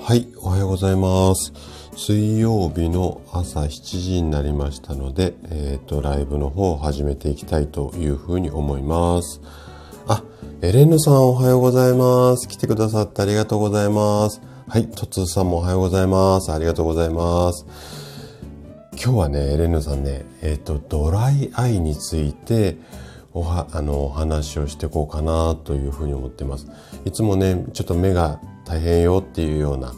はい、おはようございます。水曜日の朝7時になりましたので、えっ、ー、と、ライブの方を始めていきたいというふうに思います。あ、エレンヌさんおはようございます。来てくださってありがとうございます。はい、トツさんもおはようございます。ありがとうございます。今日はね、エレンヌさんね、えっ、ー、と、ドライアイについて、おは、あの、お話をしていこうかなというふうに思ってます。いつもね、ちょっと目が大変よっていうような、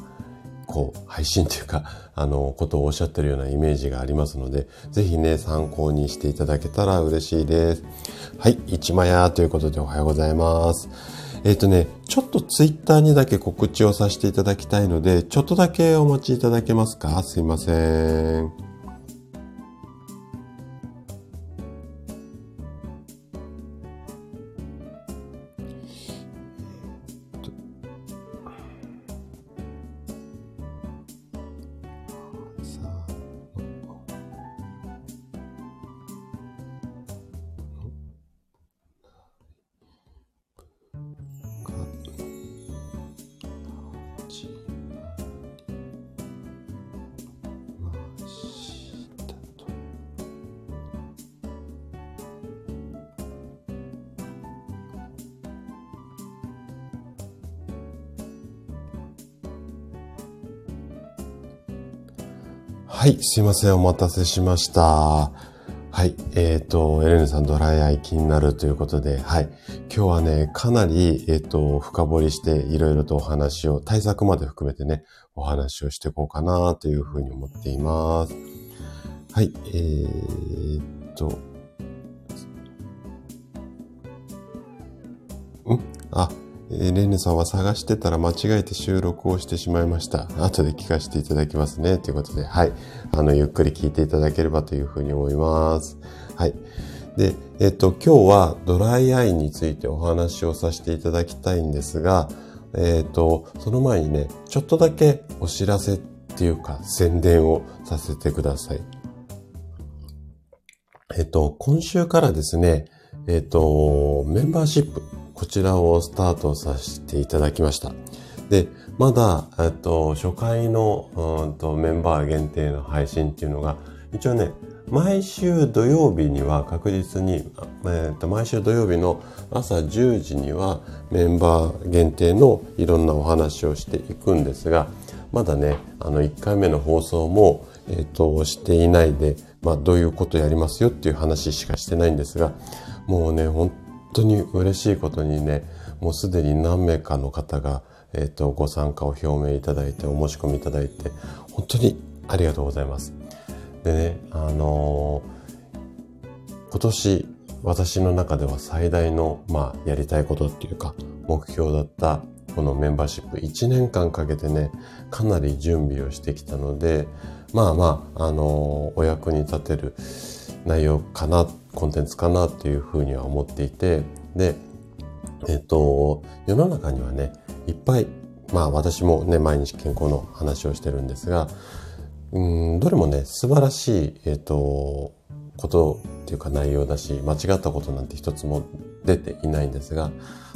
こう、配信というか、あの、ことをおっしゃってるようなイメージがありますので、ぜひね、参考にしていただけたら嬉しいです。はい、一枚やということでおはようございます。えっ、ー、とね、ちょっとツイッターにだけ告知をさせていただきたいので、ちょっとだけお待ちいただけますか？すいません。すいません。お待たせしました。はい。えっ、ー、と、エレンさんドライアイ気になるということで、はい。今日はね、かなり、えっ、ー、と、深掘りしていろいろとお話を、対策まで含めてね、お話をしていこうかなというふうに思っています。はい。えー、っと、ん？あ、えー、レンネさんは探してたら間違えて収録をしてしまいました。後で聞かせていただきますね。ということで、はい。あの、ゆっくり聞いていただければというふうに思います。はい。で、えっと、今日はドライアイについてお話をさせていただきたいんですが、えっと、その前にね、ちょっとだけお知らせっていうか宣伝をさせてください。えっと、今週からですね、えっと、メンバーシップこちらをスタートさせていただきました。で、まだ、えっと、初回のうんとメンバー限定の配信っていうのが、一応ね、毎週土曜日には確実に、えっと、毎週土曜日の朝10時にはメンバー限定のいろんなお話をしていくんですが、まだね、あの、1回目の放送も、えっと、していないで、まあ、どういうことやりますよっていう話しかしてないんですが、もうね、本当に嬉しいことにね、もうすでに何名かの方が、え、ー、と、ご参加を表明いただいて、お申し込みいただいて、本当にありがとうございます。でね、あのー、今年、私の中では最大の、まあ、やりたいことっていうか、目標だったこのメンバーシップ1年間かけてね、かなり準備をしてきたので、まあまあ、あのー、お役に立てる内容かなって、コンテンツかなっていうふうには思っていて、で、えっ、と、世の中にはね、いっぱい、まあ私もね、毎日健康の話をしてるんですが、うん、どれもね、素晴らしい、えっ、と、ことっていうか内容だし、間違ったことなんて一つも出ていないんですが、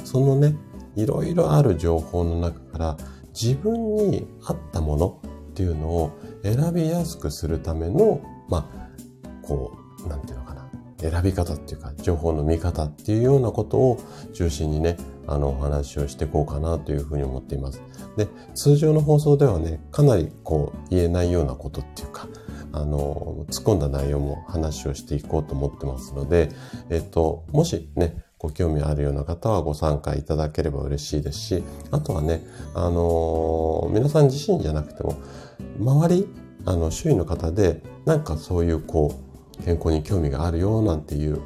そのね、いろいろある情報の中から自分に合ったものっていうのを選びやすくするための、まあ、こう、なんていうの、選び方っていうか、情報の見方っていうようなことを中心にね、あの、お話をしていこうかなというふうに思っています。で、通常の放送ではね、かなりこう、言えないようなことっていうか、あの、突っ込んだ内容も話をしていこうと思ってますので、えっと、もしね、ご興味あるような方はご参加いただければ嬉しいですし、あとはね、あの皆さん自身じゃなくても、周り、あの、周囲の方で、なんかそういうこう、健康に興味があるよなんていう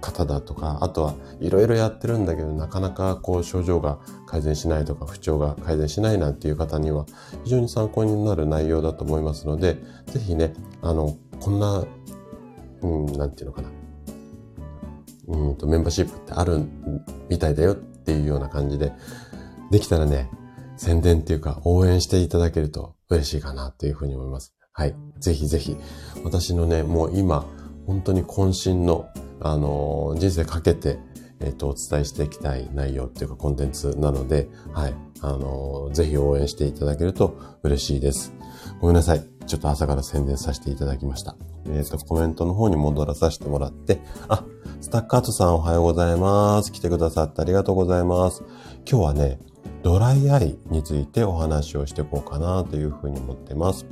方だとか、あとはいろいろやってるんだけど、なかなかこう症状が改善しないとか、不調が改善しないなんていう方には非常に参考になる内容だと思いますので、ぜひね、あの、こんな、うん、なんていうのかな。うんと、メンバーシップってあるみたいだよっていうような感じで、できたらね、宣伝っていうか応援していただけると嬉しいかなというふうに思います。はい。ぜひぜひ、私のね、もう今、本当に渾身の、あのー、人生かけてえっ、と、お伝えしていきたい内容っていうかコンテンツなので、はい。あの、ぜひ応援していただけると嬉しいです。ごめんなさい。ちょっと朝から宣伝させていただきました。えっ、と、コメントの方に戻らさせてもらって、あ、スタッカートさんおはようございます。来てくださってありがとうございます。今日はね、ドライアイについてお話をしていこうかなというふうに思ってます。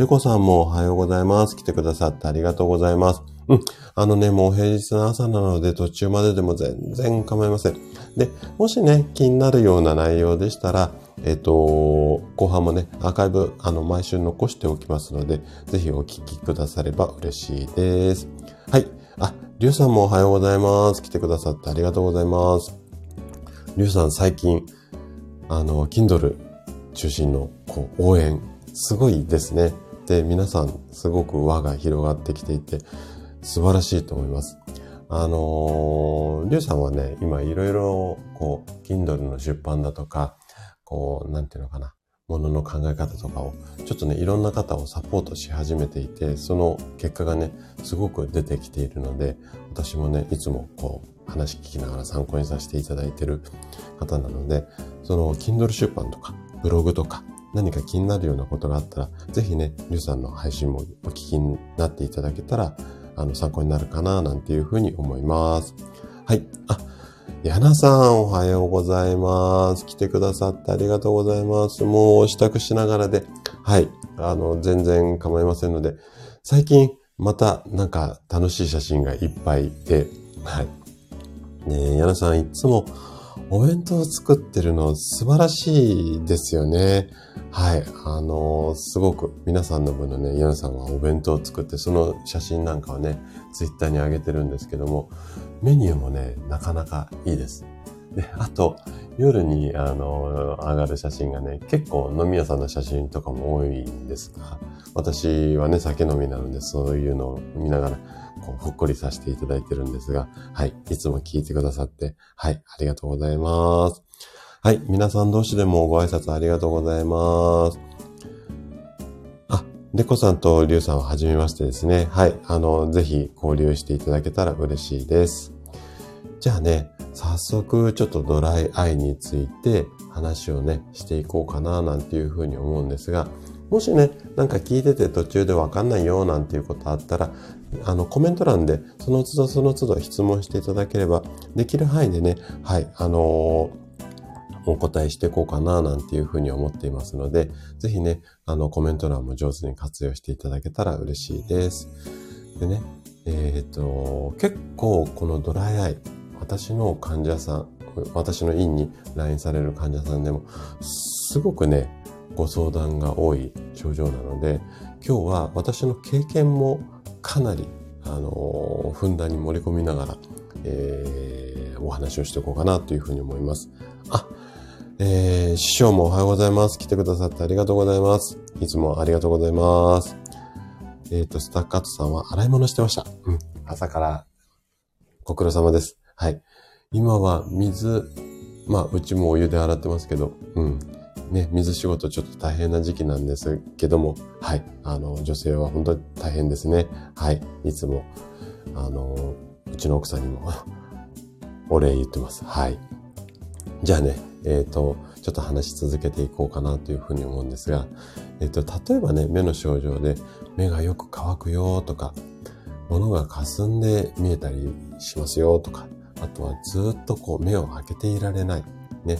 あ、レコさんもおはようございます。来てくださってありがとうございます。うん。あのね、もう平日の朝なので途中まででも全然構いません。で、もしね、気になるような内容でしたら、えっ、と、後半もね、アーカイブ、あの、毎週残しておきますので、ぜひお聞きくだされば嬉しいです。はい。あ、りゅうさんもおはようございます。来てくださってありがとうございます。りゅうさん、最近、あの、Kindle 中心の、こう、応援、すごいですね。で、皆さん、すごく輪が広がってきていて、素晴らしいと思います。あのー、りゅうさんはね、今いろいろ、こう、Kindle の出版だとか、こう、なんていうのかな、ものの考え方とかを、ちょっとね、いろんな方をサポートし始めていて、その結果がね、すごく出てきているので、私もね、いつもこう、話聞きながら参考にさせていただいている方なので、その、Kindle 出版とか、ブログとか、何か気になるようなことがあったら、ぜひね、りゅうさんの配信もお聞きになっていただけたら、あの、参考になるかな、なんていうふうに思います。はい。あ、やなさん、おはようございます。来てくださってありがとうございます。もう支度しながらで、はい。あの、全然構いませんので、最近、また、なんか、楽しい写真がいっぱいで、はい。ねえ、やなさん、いつも、お弁当を作ってるの素晴らしいですよね。はい。あの、すごく皆さんの分のね、ヤナさんはお弁当を作って、その写真なんかをね、ツイッターに上げてるんですけども、メニューもね、なかなかいいです。で、あと、夜に、あの、上がる写真がね、結構飲み屋さんの写真とかも多いんですが、私はね、酒飲みなので、そういうのを見ながら、ほっこりさせていただいてるんですが、はい、いつも聞いてくださって、はい、ありがとうございます。はい、皆さん同士でもご挨拶ありがとうございます。あ、レコさんとリュウさんは初めましてですね。はい、あの、ぜひ交流していただけたら嬉しいです。じゃあね、早速ちょっとドライアイについて話をね、していこうかななんていうふうに思うんですが、もしね、なんか聞いてて途中でわかんないよなんていうことあったら、あの、コメント欄でその都度その都度質問していただければ、できる範囲でね、はい、あのーお答えしていこうかななんていうふうに思っていますので、ぜひね、あのコメント欄も上手に活用していただけたら嬉しいです。でね、えっ、と、結構このドライアイ、私の患者さん、私の院に来院される患者さんでも、すごくね、ご相談が多い症状なので、今日は私の経験もかなり、あの、ふんだんに盛り込みながら、えー、お話をしていこうかなというふうに思います。あ、えー、師匠もおはようございます。来てくださってありがとうございます。いつもありがとうございます。えっ、ー、と、スタッカートさんは洗い物してました。うん。朝からご苦労様です。はい。今は水、まあ、うちもお湯で洗ってますけど、うん。ね、水仕事ちょっと大変な時期なんですけども、はい。あの、女性は本当に大変ですね。はい。いつも、あの、うちの奥さんにも お礼言ってます。はい。じゃあね、えっ、ー、と、ちょっと話し続けていこうかなというふうに思うんですが、えっ、ー、と、例えばね、目の症状で目がよく乾くよとか、物が霞んで見えたりしますよとか、あとはずっとこう目を開けていられない。ね。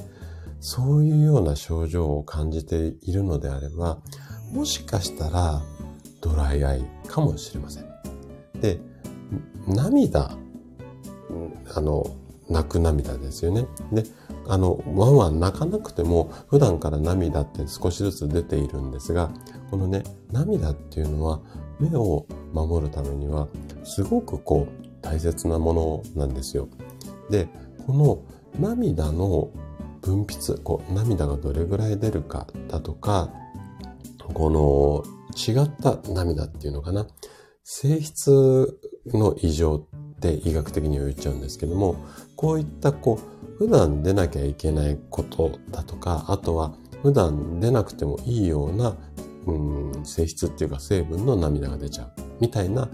そういうような症状を感じているのであれば、もしかしたらドライアイかもしれません。で、涙、あの、泣く涙ですよね。で、あの、ワンワン泣かなくても普段から涙って少しずつ出ているんですが、このね、涙っていうのは目を守るためにはすごくこう大切なものなんですよ。で、この涙の分泌、こう、涙がどれぐらい出るかだとか、この違った涙っていうのかな。性質の異常って医学的には言っちゃうんですけども、こういったこう、普段出なきゃいけないことだとか、あとは普段出なくてもいいような、うん、性質っていうか成分の涙が出ちゃうみたいな、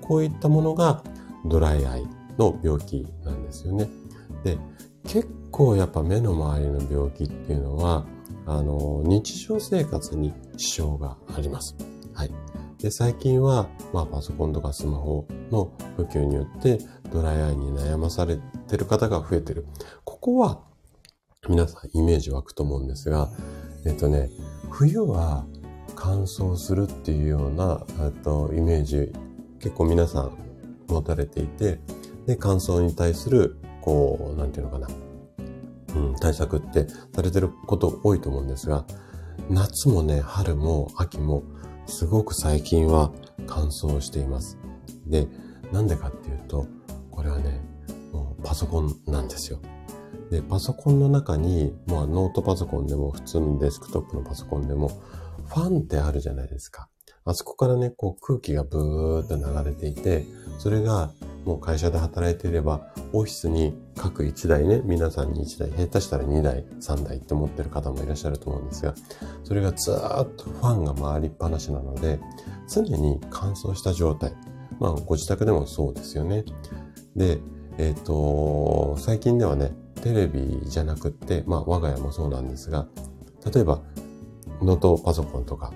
こういったものがドライアイの病気なんですよね。で、結構やっぱ目の周りの病気っていうのは、あの、日常生活に支障があります。はい。で、最近は、まあ、パソコンとかスマホの普及によって、ドライアイに悩まされてる方が増えてる。ここは、皆さんイメージ湧くと思うんですが、えっとね、冬は乾燥するっていうような、えっとイメージ、結構皆さん持たれていて、で、乾燥に対する、こう、なんていうのかな、うん、対策ってされてること多いと思うんですが、夏もね、春も秋もすごく最近は乾燥しています。で、なんでかっていうと、これはね、もうパソコンなんですよ。で、パソコンの中に、まあノートパソコンでも普通のデスクトップのパソコンでも、ファンってあるじゃないですか。あそこからね、こう空気がブーっと流れていて、それがもう会社で働いていれば、オフィスに各1台ね、皆さんに1台、下手したら2台、3台って持ってる方もいらっしゃると思うんですが、それがずーっとファンが回りっぱなしなので、常に乾燥した状態。まあ、ご自宅でもそうですよね。で、えっ、ー、と、最近ではね、テレビじゃなくって、まあ、我が家もそうなんですが、例えば、ノートパソコンとか、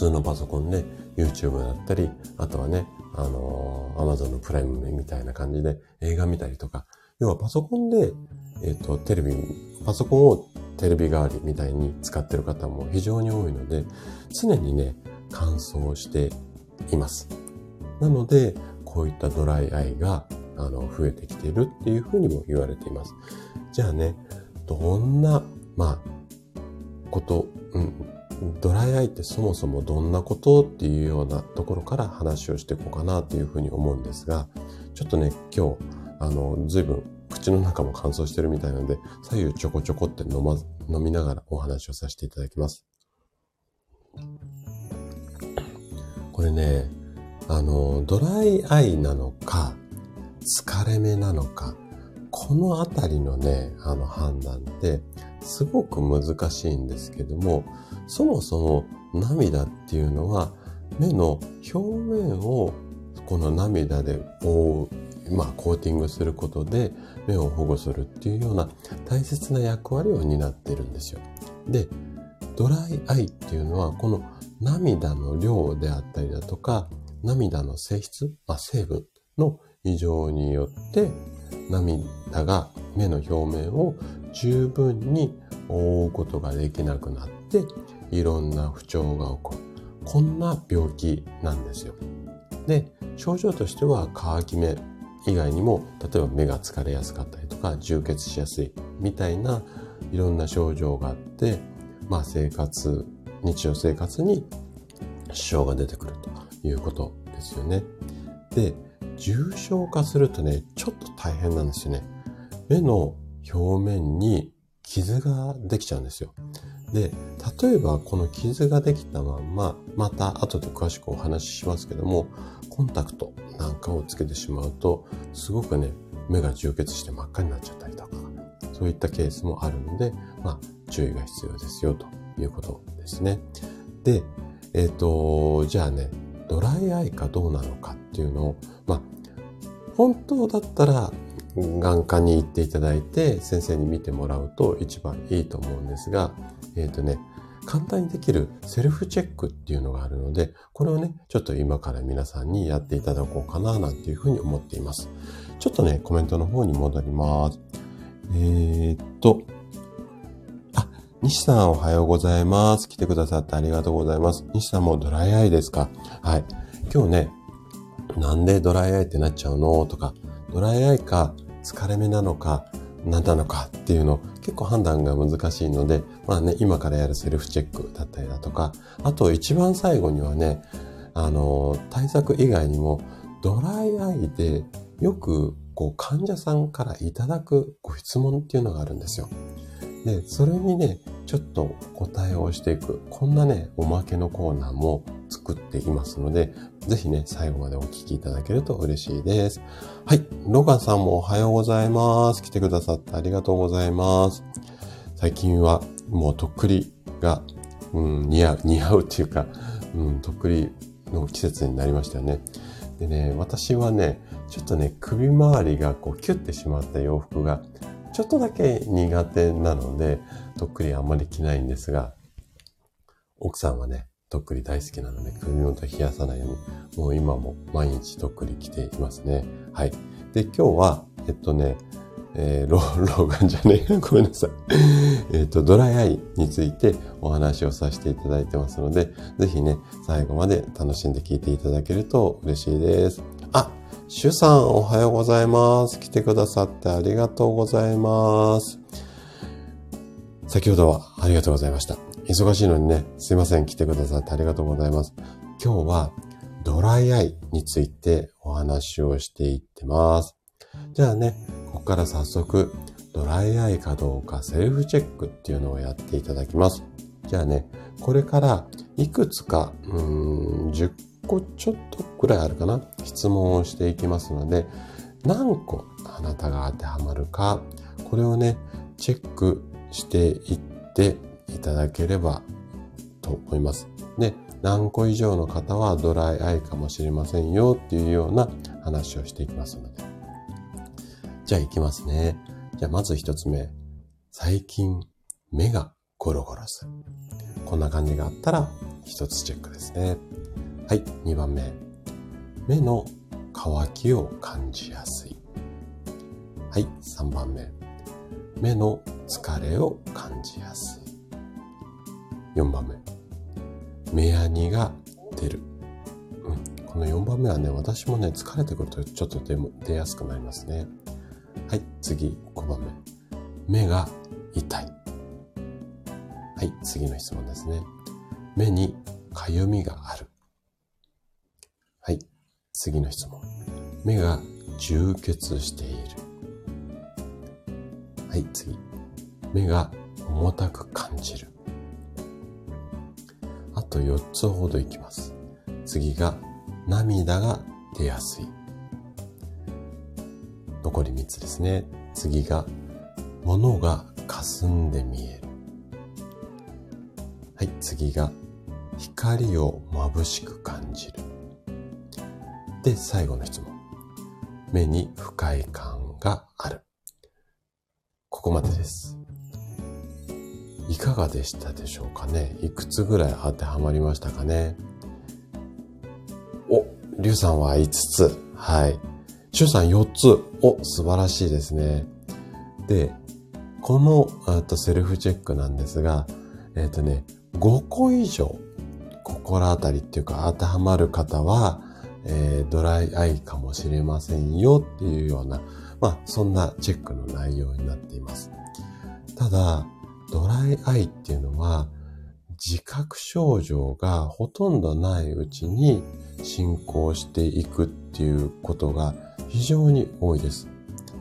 通のパソコンで YouTube だったり、あとはね、あの、Amazon のプライムみたいな感じで映画見たりとか、要はパソコンで、えっ、ー、と、テレビ、パソコンをテレビ代わりみたいに使ってる方も非常に多いので、常にね、乾燥しています。なので、こういったドライアイが、あの、増えてきているっていうふうにも言われています。じゃあね、どんな、まあ、こと、うん、ドライアイってそもそもどんなことっていうようなところから話をしていこうかなというふうに思うんですが、ちょっとね、今日、あの、随分口の中も乾燥してるみたいなんで、左右ちょこちょこって飲ま、飲みながらお話をさせていただきます。これね、あの、ドライアイなのか、疲れ目なのか、このあたりのね、あの判断って、すごく難しいんですけども、そもそも涙っていうのは目の表面をこの涙で覆う、まあコーティングすることで目を保護するっていうような大切な役割を担ってるんですよ。で、ドライアイっていうのはこの涙の量であったりだとか、涙の性質、まあ、成分の異常によって涙が目の表面を十分に覆うことができなくなっていろんな不調が起こる。こんな病気なんですよ。で、症状としては乾き目以外にも、例えば目が疲れやすかったりとか、充血しやすいみたいないろんな症状があって、まあ生活、日常生活に支障が出てくるということですよね。で、重症化するとね、ちょっと大変なんですよね。目の表面に傷ができちゃうんですよ。で、例えばこの傷ができたまんま、また後で詳しくお話ししますけども、コンタクトなんかをつけてしまうと、すごくね、目が充血して真っ赤になっちゃったりとか、そういったケースもあるので、まあ、注意が必要ですよということですね。で、えっ、ー、と、じゃあね、ドライアイかどうなのかっていうのを、まあ、本当だったら眼科に行っていただいて先生に見てもらうと一番いいと思うんですが、えっ、ー、とね、簡単にできるセルフチェックっていうのがあるので、これをね、ちょっと今から皆さんにやっていただこうかななんていうふうに思っています。ちょっとね、コメントの方に戻ります。えー、っと、あ、西さんおはようございます。来てくださってありがとうございます。西さんもドライアイですか？はい。今日ね、なんでドライアイってなっちゃうの？とか、ドライアイか疲れ目なのか何なのかっていうの結構判断が難しいので、まあね、今からやるセルフチェックだったりだとか、あと一番最後にはね、あの、対策以外にもドライアイでよくこう患者さんからいただくご質問っていうのがあるんですよ。で、それにね、ちょっと答えをしていく、こんなね、おまけのコーナーも作っていますので、ぜひね、最後までお聞きいただけると嬉しいです。はい。ロガンさんもおはようございます。来てくださってありがとうございます。最近はもうとっくりが、うん、似合う、似合うっていうか、うん、とっくりの季節になりましたよね。でね、私はね、ちょっとね、首周りがこうキュッてしまった洋服が、ちょっとだけ苦手なので、とっくりあんまり着ないんですが、奥さんはね、とっくり大好きなので、首元冷やさないように、もう今も毎日とっくり着ていますね。はい。で、今日は、えっとね、えー、老眼じゃねえ。ごめんなさい。えっと、ドライアイについてお話をさせていただいてますので、ぜひね、最後まで楽しんで聞いていただけると嬉しいです。あ、シュさんおはようございます。来てくださってありがとうございます。先ほどはありがとうございました。忙しいのにね、すいません。来てくださってありがとうございます。今日はドライアイについてお話をしていってます。じゃあね、ここから早速、ドライアイかどうかセルフチェックっていうのをやっていただきます。じゃあね、これからいくつか、うーん、10個ちょっとくらいあるかな質問をしていきますので、何個あなたが当てはまるか、これをね、チェックしていっていただければと思います。で、何個以上の方はドライアイかもしれませんよっていうような話をしていきますので。じゃあ行きますね。じゃあまず一つ目。最近目がゴロゴロする。こんな感じがあったら一つチェックですね。はい、二番目。目の乾きを感じやすい。はい、三番目。目の疲れを感じやすい。四番目。目やにが出る。うん、この4番目はね、私もね、疲れてくるとちょっと出出やすくなりますね。はい、次、5番目。目が痛い。はい、次の質問ですね。目にかゆみがある。次の質問。目が充血している。はい、次。目が重たく感じる。あと4つほどいきます。次が涙が出やすい。残り3つですね。次が、物が霞んで見える。はい、次が、光を眩しく感じる。で、最後の質問。目に不快感がある。ここまでです。いかがでしたでしょうかね？いくつぐらい当てはまりましたかね？お、りゅうさんは5つ。はい。シュさん4つ。お、素晴らしいですね。で、このとセルフチェックなんですが、えっ、ー、とね、5個以上心当たりっていうか当てはまる方は、えー、ドライアイかもしれませんよっていうような、まあそんなチェックの内容になっています。ただ、ドライアイっていうのは自覚症状がほとんどないうちに進行していくっていうことが非常に多いです。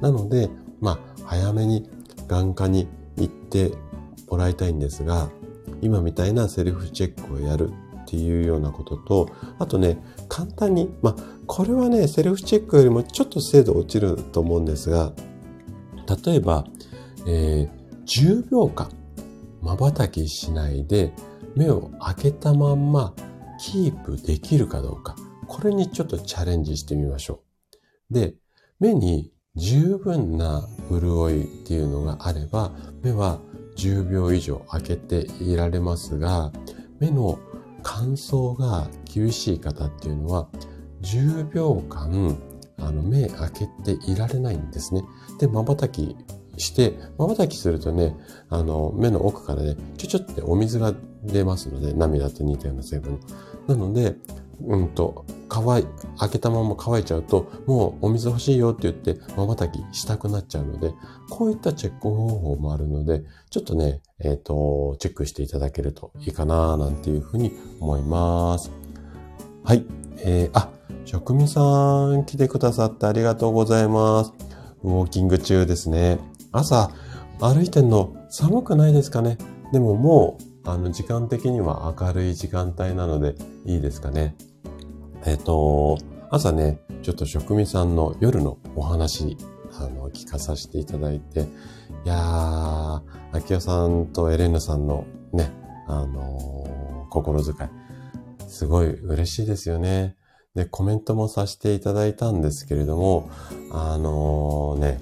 なので、まあ、早めに眼科に行ってもらいたいんですが、今みたいなセルフチェックをやるっていうようなことと、あとね、簡単に、まあ、これはね、セルフチェックよりもちょっと精度落ちると思うんですが、例えば、えー、10秒間、瞬きしないで、目を開けたまんま、キープできるかどうか、これにちょっとチャレンジしてみましょう。で、目に十分な潤いっていうのがあれば、目は10秒以上開けていられますが、目の乾燥が厳しい方っていうのは、10秒間、あの、目開けていられないんですね。で、瞬きして、瞬きするとね、あの、目の奥からね、ちょちょってお水が出ますので、涙と似たような成分。なので、うんと、乾い、開けたまま乾いちゃうと、もうお水欲しいよって言って、瞬きしたくなっちゃうので、こういったチェック方法もあるので、ちょっとね、えっ、ー、と、チェックしていただけるといいかななんていうふうに思います。はい。えー、あ、職味さん来てくださってありがとうございます。ウォーキング中ですね。朝、歩いてんの寒くないですかね？でももう、あの、時間的には明るい時間帯なのでいいですかね？えっ、ー、と、朝ね、ちょっと職味さんの夜のお話、あの、聞かさせていただいて、いやー、秋代さんとエレンヌさんのね、あのー、心遣い、すごい嬉しいですよね。で、コメントもさせていただいたんですけれども、あのね、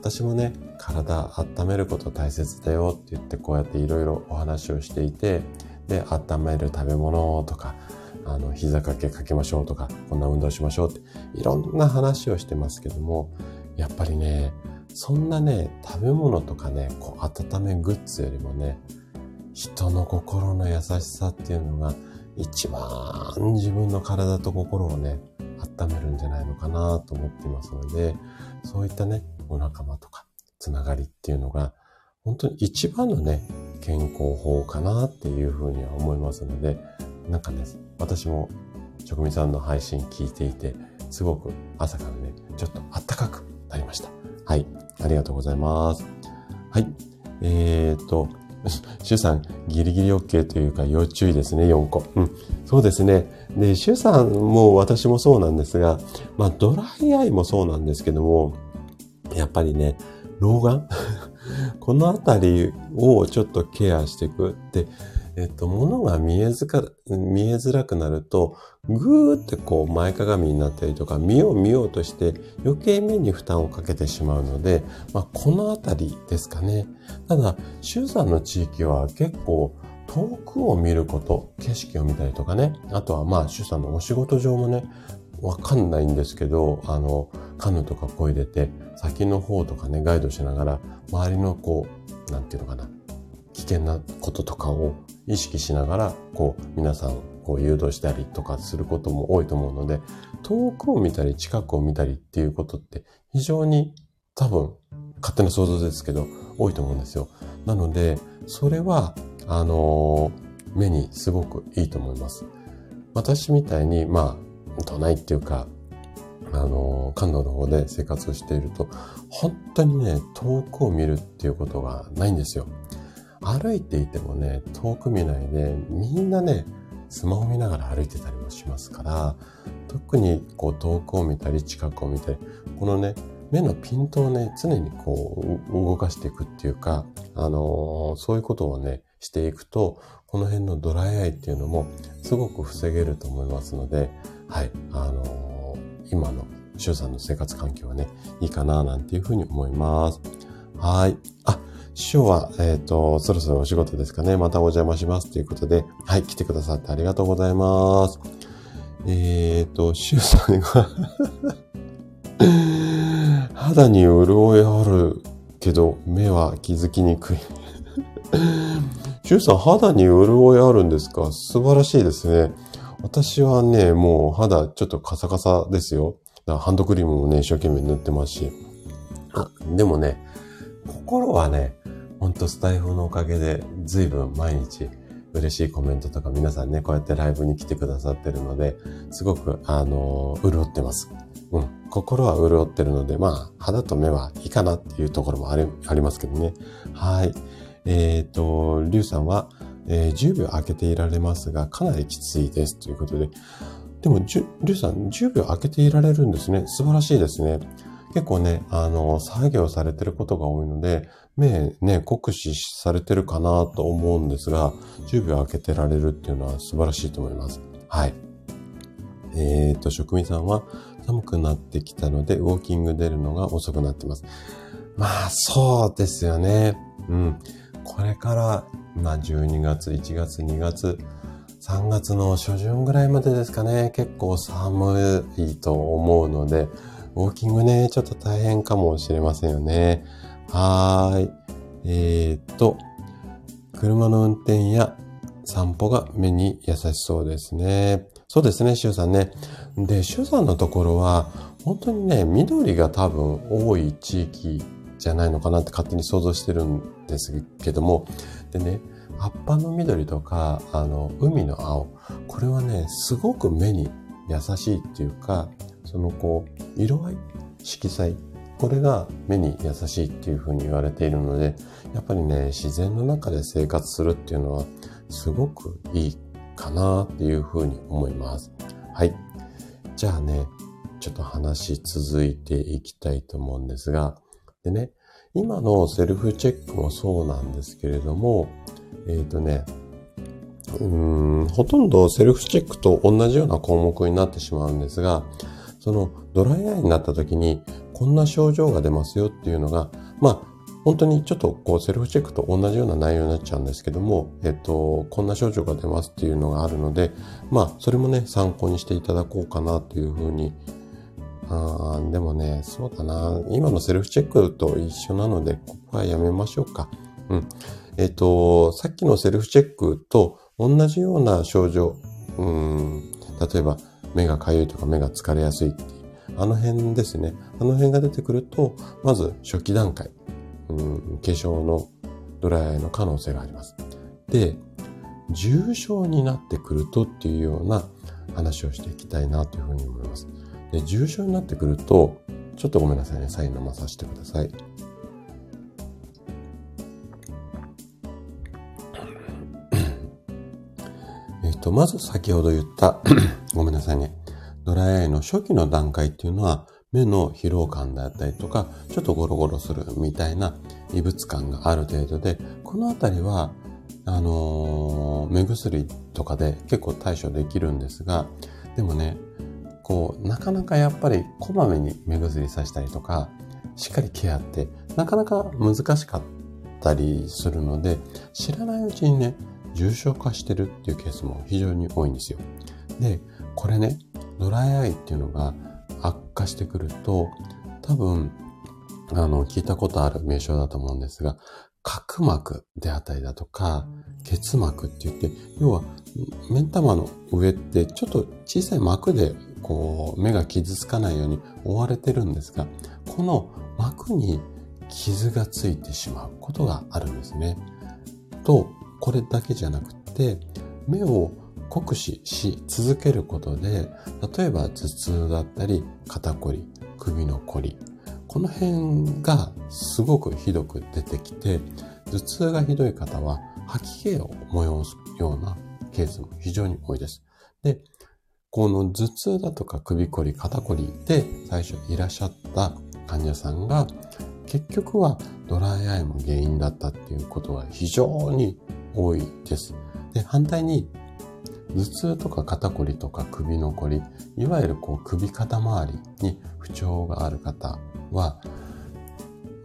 私もね、体温めること大切だよって言ってこうやっていろいろお話をしていて、で、温める食べ物とか、あの、膝掛けかけましょうとか、こんな運動しましょうって、いろんな話をしてますけども、やっぱりね、そんなね、食べ物とかね、こう、温めグッズよりもね、人の心の優しさっていうのが、一番自分の体と心をね、温めるんじゃないのかなと思ってますので、そういったね、お仲間とか、つながりっていうのが、本当に一番のね、健康法かなっていうふうには思いますので、なんかね、私も職人さんの配信聞いていて、すごく朝からね、ちょっとあったかくなりました。はい。ありがとうございます。はい。えーと、シュさん、ギリギリ OK というか要注意ですね、4個。うん。そうですね。で、シュさんも私もそうなんですが、まあ、ドライアイもそうなんですけども、やっぱりね、老眼？このあたりをちょっとケアしていくって、えっと、物が見えづか、見えづらくなると、ぐーってこう前かがみになったりとか、見よう見ようとして余計目に負担をかけてしまうので、まあ、このあたりですかね。ただ、周さんの地域は結構遠くを見ること、景色を見たりとかね、あとはまあ、周さんのお仕事上もね、わかんないんですけど、あの、カヌとかこいでて、先の方とかね、ガイドしながら、周りのこう、なんていうのかな、危険なこととかを意識しながら、こう、皆さん、こう、誘導したりとかすることも多いと思うので、遠くを見たり、近くを見たりっていうことって、非常に多分、勝手な想像ですけど、多いと思うんですよ。なので、それは、あの、目にすごくいいと思います。私みたいに、まあ、都内っていうか、あの、関東の方で生活をしていると、本当にね、遠くを見るっていうことがないんですよ。歩いていてもね、遠く見ないで、みんなね、スマホ見ながら歩いてたりもしますから、特にこう遠くを見たり近くを見たり、このね、目のピントをね、常にこう動かしていくっていうか、あのー、そういうことをね、していくと、この辺のドライアイっていうのもすごく防げると思いますので、はい、あのー今の周さんの生活環境はね、いいかななんていうふうに思います。はい。あ、師匠は、えっ、ー、と、そろそろお仕事ですかね。またお邪魔しますということで、はい、来てくださってありがとうございます。えっ、ー、と、周さんが 肌に潤いあるけど、目は気づきにくい周さん、肌に潤いあるんですか？素晴らしいですね。私はね、もう肌ちょっとカサカサですよ。ハンドクリームもね、一生懸命塗ってますし。あ、でもね、心はね、ほんとスタイフのおかげで随分毎日嬉しいコメントとか皆さんね、こうやってライブに来てくださってるので、すごく、あの、潤ってます。うん。心は潤ってるので、まあ、肌と目はいいかなっていうところもありありますけどね。はい。えっ、ー、と、リュウさんは、えー、10秒空けていられますが、かなりきついですということで。でも、りゅうさん、10秒空けていられるんですね。素晴らしいですね。結構ね、あの、作業されてることが多いので、目ね、酷使されてるかなと思うんですが、10秒空けてられるっていうのは素晴らしいと思います。はい。えっ、と、職人さんは寒くなってきたので、ウォーキング出るのが遅くなってます。まあ、そうですよね。うん。これからまあ12月、1月、2月、3月の初旬ぐらいまでですかね、結構寒いと思うので、ウォーキングね、ちょっと大変かもしれませんよね。はーい。えー、っと、車の運転や散歩が目に優しそうですね。そうですね、シュウさんね。で、シュウさんのところは、本当にね、緑が多分多い地域じゃないのかなって勝手に想像してるんですけども、でね、葉っぱの緑とか、あの、海の青。これはね、すごく目に優しいっていうか、そのこう、色合い、色彩。これが目に優しいっていうふうに言われているので、やっぱりね、自然の中で生活するっていうのは、すごくいいかなっていうふうに思います。はい。じゃあね、ちょっと話続いていきたいと思うんですが、でね、今のセルフチェックもそうなんですけれども、えっ、ー、とね、うん、ほとんどセルフチェックと同じような項目になってしまうんですが、そのドライアイになった時にこんな症状が出ますよっていうのが、まあ、本当にちょっとこうセルフチェックと同じような内容になっちゃうんですけども、えっと、こんな症状が出ますっていうのがあるので、まあ、それもね、参考にしていただこうかなというふうにあでもね、そうだな。今のセルフチェックと一緒なので、ここはやめましょうか。うん。えっ、と、さっきのセルフチェックと同じような症状。うん。例えば、目がかゆいとか目が疲れやすいっ。あの辺ですね。あの辺が出てくると、まず初期段階。うん、化粧のドライアイの可能性があります。で、重症になってくるとっていうような話をしていきたいなというふうに思います。で、重症になってくると、ちょっとごめんなさいね。サイン飲まさせてください。えっと、まず先ほど言ったごめんなさいね。ドライアイの初期の段階っていうのは、目の疲労感だったりとか、ちょっとゴロゴロするみたいな異物感がある程度で、このあたりは、あのー、目薬とかで結構対処できるんですが、でもね、こう、なかなかやっぱりこまめに目薬さしたりとか、しっかりケアって、なかなか難しかったりするので、知らないうちにね、重症化してるっていうケースも非常に多いんですよ。で、これね、ドライアイっていうのが悪化してくると、多分、あの、聞いたことある名称だと思うんですが、角膜であったりだとか、結膜って言って、要は、目ん玉の上ってちょっと小さい膜でこう、目が傷つかないように覆われてるんですが、この膜に傷がついてしまうことがあるんですね。と、これだけじゃなくて、目を酷使し続けることで、例えば頭痛だったり、肩こり、首のこり、この辺がすごくひどく出てきて、頭痛がひどい方は吐き気を催すようなケースも非常に多いです。で、この頭痛だとか首こり、肩こりで最初いらっしゃった患者さんが結局はドライアイも原因だったっていうことは非常に多いです。で、反対に頭痛とか肩こりとか首のこり、いわゆるこう首肩周りに不調がある方は、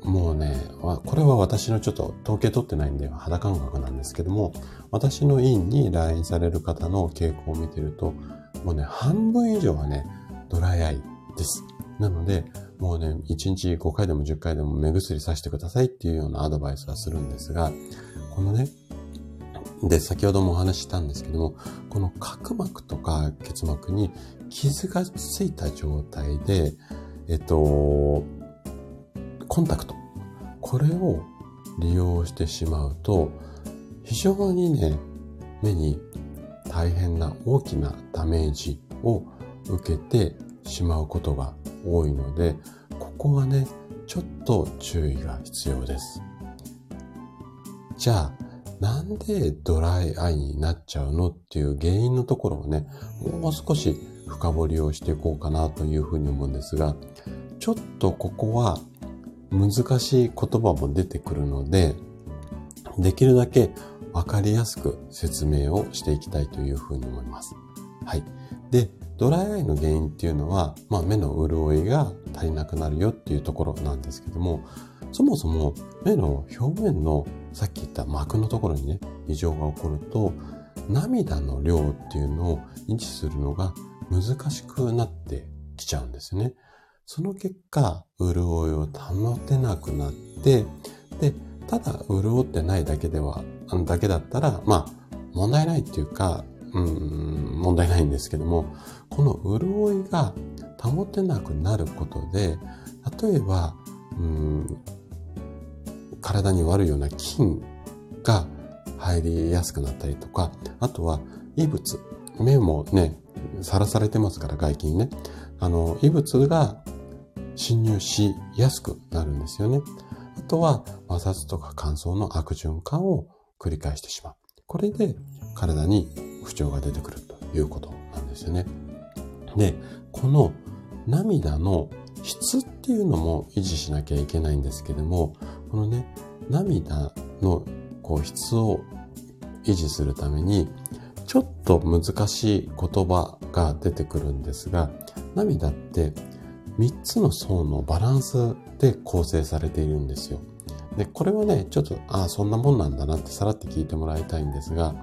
もうね、これは私のちょっと統計取ってないんで肌感覚なんですけども、私の院に来院される方の傾向を見てると、もうね、半分以上はね、ドライアイです。なので、もうね、1日5回でも10回でも目薬さしてくださいっていうようなアドバイスはするんですが、このね、で、先ほどもお話ししたんですけども、この角膜とか結膜に傷がついた状態で、えっと、コンタクト。これを利用してしまうと、非常にね、目に大変な大きなダメージを受けてしまうことが多いので、ここはね、ちょっと注意が必要です。じゃあ、なんでドライアイになっちゃうのっていう原因のところをね、もう少し深掘りをしていこうかなというふうに思うんですが、ちょっとここは難しい言葉も出てくるので、できるだけわかりやすく説明をしていきたいというふうに思います。はい。で、ドライアイの原因っていうのは、まあ目の潤いが足りなくなるよっていうところなんですけども、そもそも目の表面のさっき言った膜のところにね、異常が起こると、涙の量っていうのを維持するのが難しくなってきちゃうんですね。その結果、潤いを保てなくなって、で、ただ潤ってないだけでは、だけだったら、まあ、問題ないっていうか、うん、問題ないんですけども、この潤いが保てなくなることで、例えば、うん、体に悪いような菌が入りやすくなったりとか、あとは異物、目もね、さらされてますから外気にね、あの、異物が侵入しやすくなるんですよね。あとは摩擦とか乾燥の悪循環を繰り返してしまう。これで体に不調が出てくるということなんですよね。で、この涙の質っていうのも維持しなきゃいけないんですけども、このね、涙のこう質を維持するために、ちょっと難しい言葉が出てくるんですが、涙って3つの層のバランスで構成されているんですよ。で、これはね、ちょっと、ああ、そんなもんなんだなってさらって聞いてもらいたいんですが、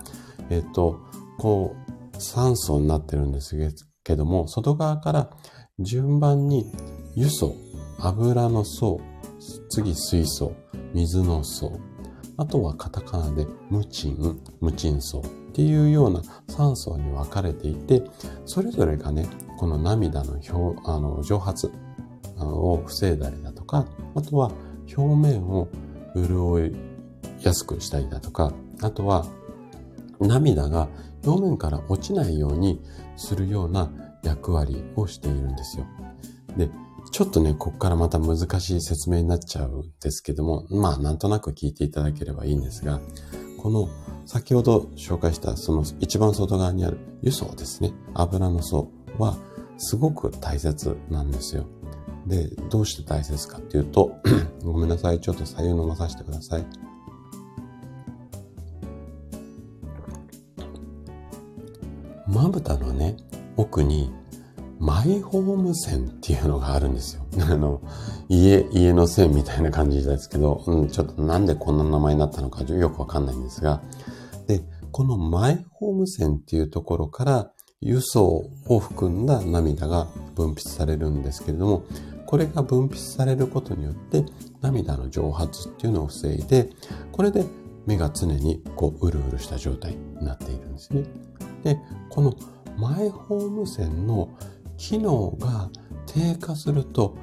えっ、と、こう、3層になってるんですけども、外側から順番に油素、油の層、次水素、水の層、あとはカタカナで無賃、無賃層っていうような3層に分かれていて、それぞれがね、この涙の表あの蒸発を防いだりだとか、あとは表面を潤いやすくしたりだとか、あとは涙が表面から落ちないようにするような役割をしているんですよ。で、ちょっとね、ここからまた難しい説明になっちゃうんですけども、まあなんとなく聞いていただければいいんですが、この先ほど紹介したその一番外側にある輸送ですね。油の層はすごく大切なんですよ。で、どうして大切かっていうと、ごめんなさい。ちょっと左右飲まさせてください。まぶたのね、奥にマイホーム線っていうのがあるんですよ。あの、家、家の線みたいな感じですけど、うん、ちょっとなんでこんな名前になったのかよくわかんないんですが、で、このマイホーム線っていうところから輸送を含んだ涙が分泌されるんですけれども、これが分泌されることによって涙の蒸発っていうのを防いで、これで目が常にこううるうるした状態になっているんですね。で、このマイホーム線の機能が低下すると、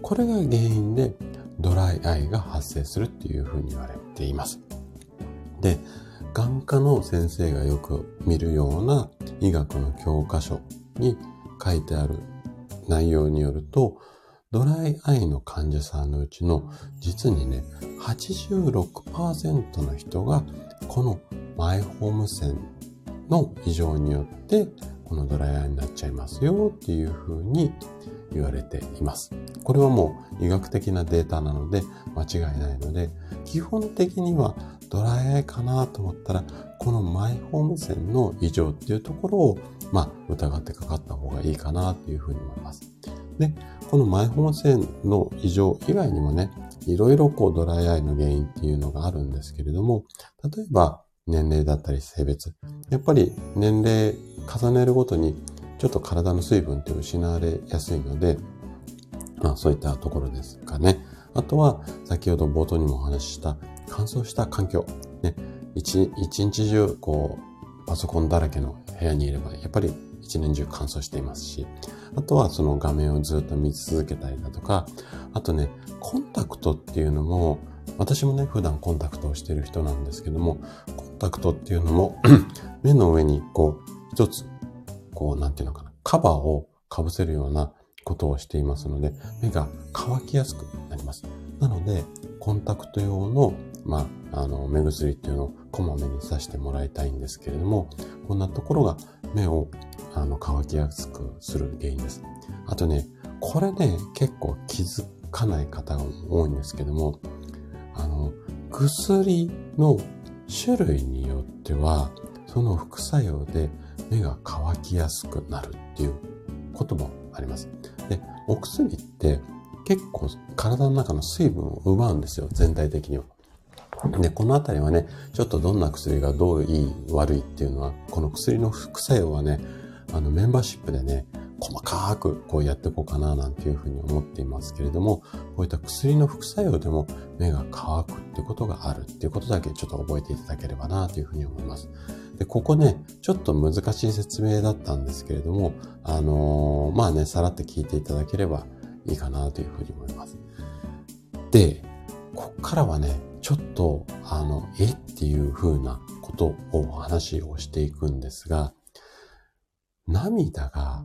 これが原因でドライアイが発生するっていうふうに言われています。で、眼科の先生がよく見るような医学の教科書に書いてある内容によると、ドライアイの患者さんのうちの実にね、86%の人がこのマイホーム線の異常によってこのドライアイになっちゃいますよっていうふうに言われています。これはもう医学的なデータなので間違いないので、基本的にはドライアイかなと思ったら、このマイホーム線の異常っていうところを、まあ、疑ってかかった方がいいかなというふうに思います。で、このマイホーム線の異常以外にもね、いろいろこうドライアイの原因っていうのがあるんですけれども、例えば年齢だったり性別。やっぱり年齢重ねるごとにちょっと体の水分って失われやすいので、まあそういったところですかね。あとは先ほど冒頭にもお話しした乾燥した環境。ね、一一日中こうパソコンだらけの部屋にいればやっぱり一年中乾燥していますし、あとはその画面をずっと見続けたりだとか、あとね、コンタクトっていうのも、私もね、普段コンタクトをしている人なんですけども、コタクトっていうのも 目の上にこう、一つ、こう、なんていうのかな、カバーを被せるようなことをしていますので、目が乾きやすくなります。なので、コンタクト用の、まあ、あの、目薬っていうのをこまめにさしてもらいたいんですけれども、こんなところが目を、あの、乾きやすくする原因です。あとね、これね、結構気づかない方が多いんですけども、あの、薬の種類によっては、その副作用で目が乾きやすくなるっていうこともあります。で、お薬って結構体の中の水分を奪うんですよ、全体的には。で、このあたりはね、ちょっとどんな薬がどういい悪いっていうのは、この薬の副作用はね、あのメンバーシップでね、細かくこうやっていこうかななんていうふうに思っていますけれども、こういった薬の副作用でも目が乾くってことがあるっていうことだけちょっと覚えていただければなというふうに思います。で、ここね、ちょっと難しい説明だったんですけれども、あのー、まあね、さらって聞いていただければいいかなというふうに思います。で、こっからはね、ちょっと、あの、えっていう風なことを話をしていくんですが、涙が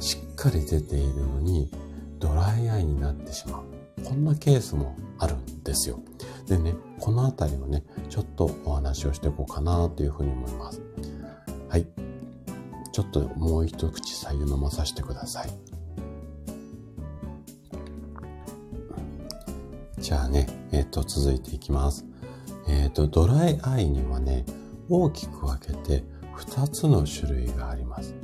しっかり出ているのにドライアイになってしまう。こんなケースもあるんですよ。でね、このあたりをね、ちょっとお話をしていこうかなというふうに思います。はい。ちょっともう一口左右飲まさせてください。じゃあね、えっ、ー、と、続いていきます。えっ、ー、と、ドライアイにはね、大きく分けて2つの種類があります。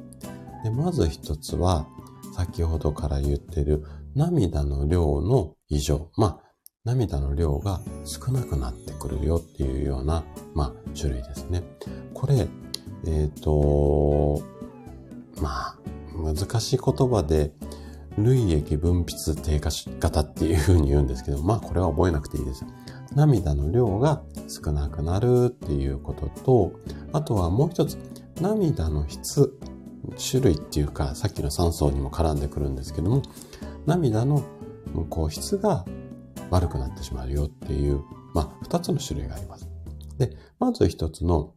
でまず1つは、先ほどから言ってる涙の量の異常。まあ、涙の量が少なくなってくるよっていうような、まあ、種類ですね。これ、えっ、ー、と、まあ、難しい言葉で、涙液分泌低下型っていう風に言うんですけど、まあこれは覚えなくていいです。涙の量が少なくなるっていうことと、あとはもう一つ、涙の質、種類っていうか、さっきの酸素にも絡んでくるんですけども、涙のこう質が悪くなってしまうよっていう、まあ二つの種類があります。で、まず一つの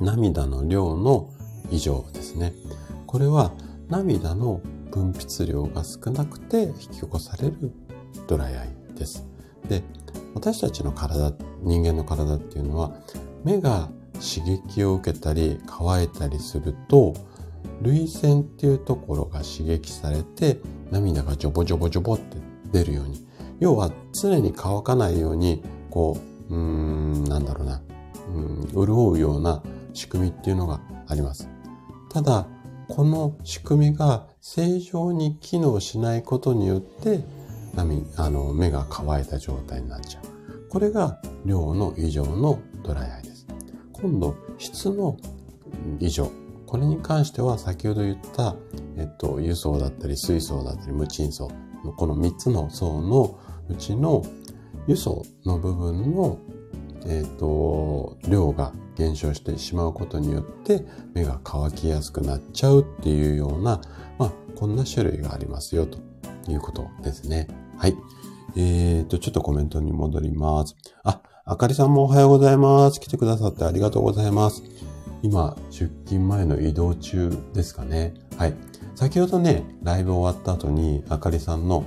涙の量の異常ですね。これは涙の分泌量が少なくて引き起こされるドライアイです。で、私たちの体、人間の体っていうのは、目が刺激を受けたり乾いたりすると、涙腺っていうところが刺激されて、涙がジョボジョボジョボって出るように。要は常に乾かないように、こう、うーん、なんだろうな、うん、潤うような仕組みっていうのがあります。ただ、この仕組みが正常に機能しないことによって、波、あの、目が乾いた状態になっちゃう。これが量の異常のドライアイです。今度、質の異常。これに関しては先ほど言った、えっと、輸送だったり水素だったり無賃層のこの3つの層のうちの輸送の部分の、えっと、量が減少してしまうことによって目が乾きやすくなっちゃうっていうような、まあ、こんな種類がありますよということですね。はい。えーと、ちょっとコメントに戻ります。あ、あかりさんもおはようございます。来てくださってありがとうございます。今、出勤前の移動中ですかね。はい。先ほどね、ライブ終わった後に、あかりさんの、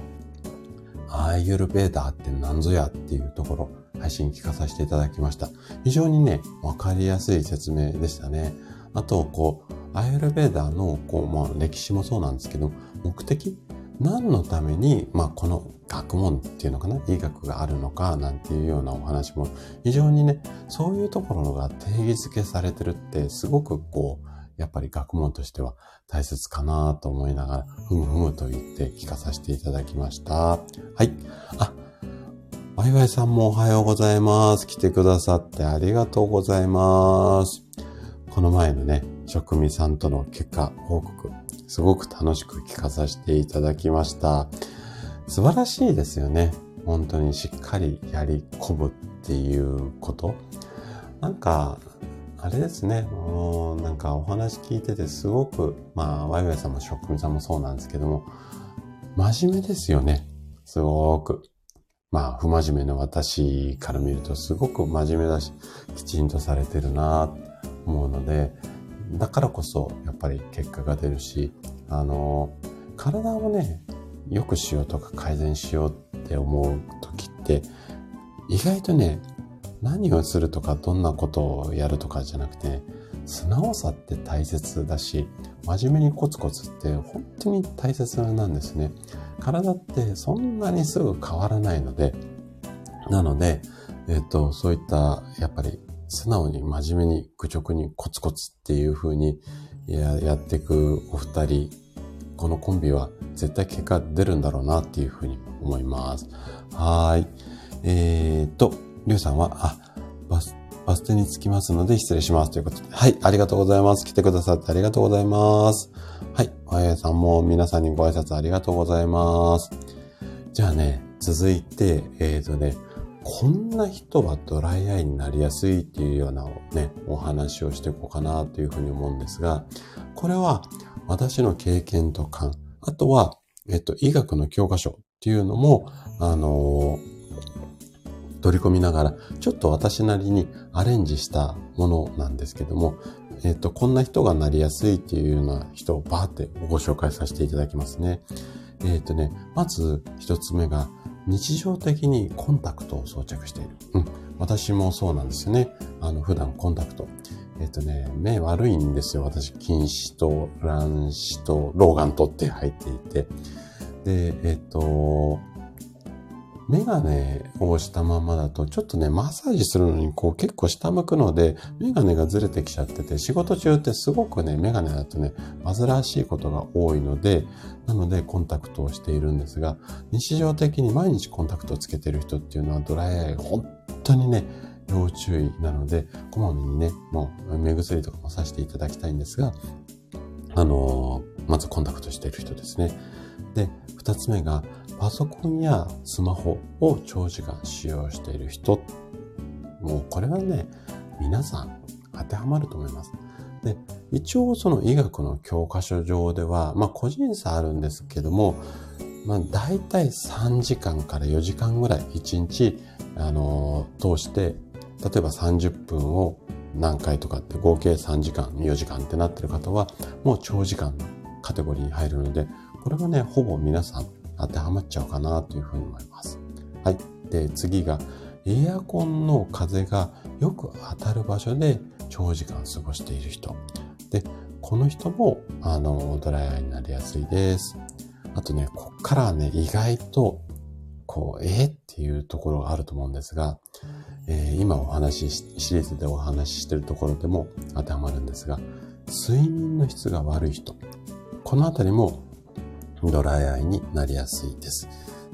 アーユルベーダーって何ぞやっていうところ、配信聞かさせていただきました。非常にね、わかりやすい説明でしたね。あと、こう、アイルベーダーの、こう、まあ、歴史もそうなんですけど、目的何のために、まあ、この学問っていうのかな医学があるのかなんていうようなお話も非常にね、そういうところが定義づけされてるってすごくこう、やっぱり学問としては大切かなと思いながら、ふむふむと言って聞かさせていただきました。はい。あ、ワイワイさんもおはようございます。来てくださってありがとうございます。この前のね、職味さんとの結果報告、すごく楽しく聞かさせていただきました。素晴らしいですよね。本当にしっかりやり込むっていうこと。なんか、あれですね。もうなんかお話聞いててすごく、まあ、ワイワイさんも職味さんもそうなんですけども、真面目ですよね。すごく。まあ、不真面目な私から見るとすごく真面目だし、きちんとされてるなと思うので、だからこそやっぱり結果が出るし、あの、体をね、良くしようとか改善しようって思う時って、意外とね、何をするとかどんなことをやるとかじゃなくて、素直さって大切だし、真面目にコツコツって本当に大切なんですね。体ってそんなにすぐ変わらないので、なので、えっ、と、そういったやっぱり素直に真面目に愚直にコツコツっていう風にやっていくお二人、このコンビは絶対結果出るんだろうなっていう風に思います。はい。えーと、りゅうさんは、あ、バス、バス停に着きますので失礼しますということで。はい、ありがとうございます。来てくださってありがとうございます。はい、あやさんも皆さんにご挨拶ありがとうございます。じゃあね、続いて、えっ、とね、こんな人はドライアイになりやすいっていうようなね、お話をしていこうかなというふうに思うんですが、これは私の経験と感、あとは、えっと、医学の教科書っていうのも、あの、取り込みながら、ちょっと私なりにアレンジしたものなんですけども、えっと、こんな人がなりやすいっていうような人をバーってご紹介させていただきますね。えっとね、まず一つ目が、日常的にコンタクトを装着している。うん。私もそうなんですよね。あの、普段コンタクト。えっ、とね、目悪いんですよ。私、近視と乱視と老眼とって入っていて。で、えっ、と、メガネをしたままだと、ちょっとね、マッサージするのにこう結構下向くので、メガネがずれてきちゃってて、仕事中ってすごくね、メガネだとね、煩わしいことが多いので、なのでコンタクトをしているんですが、日常的に毎日コンタクトをつけてる人っていうのはドライアイ本当にね、要注意なので、こまめにね、もう目薬とかもさせていただきたいんですが、あのー、まずコンタクトしている人ですね。で、二つ目が、パソコンやスマホを長時間使用している人。もうこれはね、皆さん当てはまると思います。で、一応その医学の教科書上では、まあ個人差あるんですけども、まあ大体3時間から4時間ぐらい1日、あのー、通して、例えば30分を何回とかって合計3時間、4時間ってなってる方は、もう長時間のカテゴリーに入るので、これがね、ほぼ皆さん当てはまっちゃうかなというふうに思います。はい。で、次が、エアコンの風がよく当たる場所で長時間過ごしている人。で、この人も、あの、ドライアイになりやすいです。あとね、こっからはね、意外と、こう、え、っていうところがあると思うんですが、えー、今お話し、シリーズでお話ししてるところでも当てはまるんですが、睡眠の質が悪い人。このあたりもドライアイになりやすいです。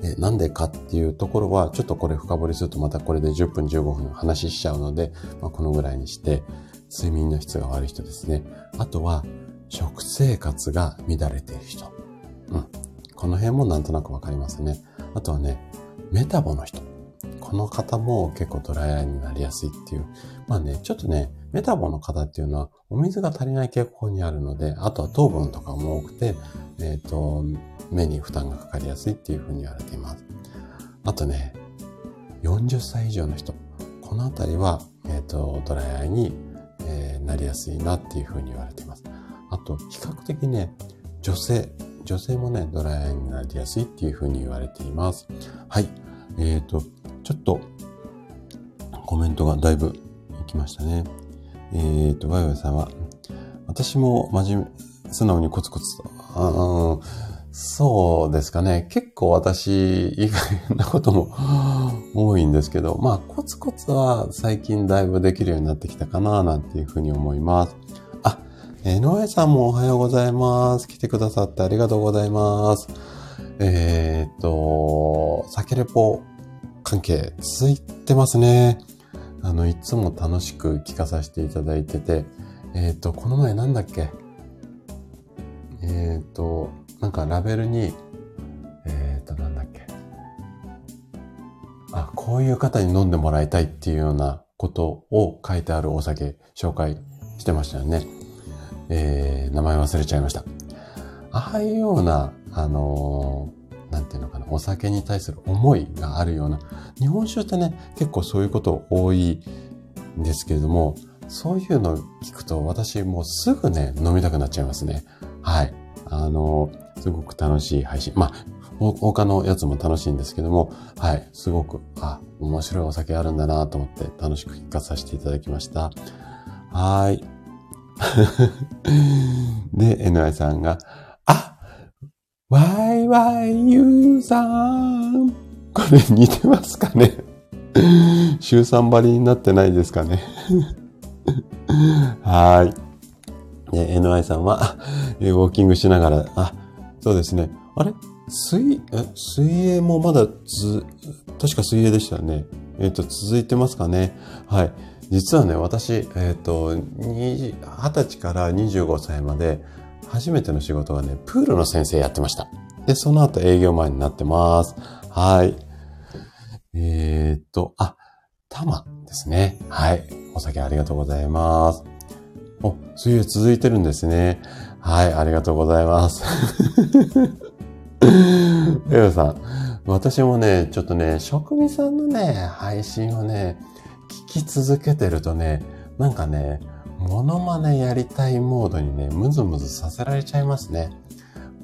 えなんでかっていうところは、ちょっとこれ深掘りするとまたこれで10分15分話ししちゃうので、まあ、このぐらいにして、睡眠の質が悪い人ですね。あとは、食生活が乱れている人。うん。この辺もなんとなくわかりますね。あとはね、メタボの人。この方も結構ドライアイになりやすいっていう。まあね、ちょっとね、メタボの方っていうのはお水が足りない傾向にあるので、あとは糖分とかも多くて、えっ、ー、と、目に負担がかかりやすいっていうふうに言われています。あとね、40歳以上の人。このあたりは、えっ、ー、と、ドライアイに、えー、なりやすいなっていうふうに言われています。あと、比較的ね、女性、女性もね、ドライアイになりやすいっていうふうに言われています。はい。えっ、ー、と、ちょっと、コメントがだいぶいきましたね。えっ、と、ワイワイさんは、私も真面目、素直にコツコツと、あそうですかね。結構私以外なことも多いんですけど、まあコツコツは最近だいぶできるようになってきたかななんていうふうに思います。あ、えー、ノエさんもおはようございます。来てくださってありがとうございます。えー、っと、酒レポ関係続いてますね。あの、いつも楽しく聞かさせていただいてて、えっと、この前なんだっけ？えっ、ー、と、なんかラベルに、えっ、ー、と、なんだっけ？あ、こういう方に飲んでもらいたいっていうようなことを書いてあるお酒紹介してましたよね。えー、名前忘れちゃいました。ああいうような、あのー、なんていうのかな、お酒に対する思いがあるような、日本酒ってね、結構そういうこと多いんですけれども、そういうの聞くと私もうすぐね、飲みたくなっちゃいますね。はい。あの、すごく楽しい配信。まあ、他のやつも楽しいんですけども、はい、すごく、あ、面白いお酒あるんだなと思って楽しく聞かさせていただきました。はい。で、NI さんが、ワイワイユーさんこれ似てますかね？週3張りになってないですかね？はい。え NI さんは、ウォーキングしながら、あ、そうですね。あれ？水、え、水泳もまだつ、確か水泳でしたね。えっ、ー、と、続いてますかね？はい。実はね、私、えっ、ー、と、20歳から25歳まで、初めての仕事がね、プールの先生やってました。で、その後営業マンになってます。はい。えっ、と、あ、タマですね。はい。お酒ありがとうございます。お、水泳続いてるんですね。はい、ありがとうございます。エロさん、私もね、ちょっとね、職味さんのね、配信をね、聞き続けてるとね、なんかね、モノマネやりたいモードにね、ムズムズさせられちゃいますね。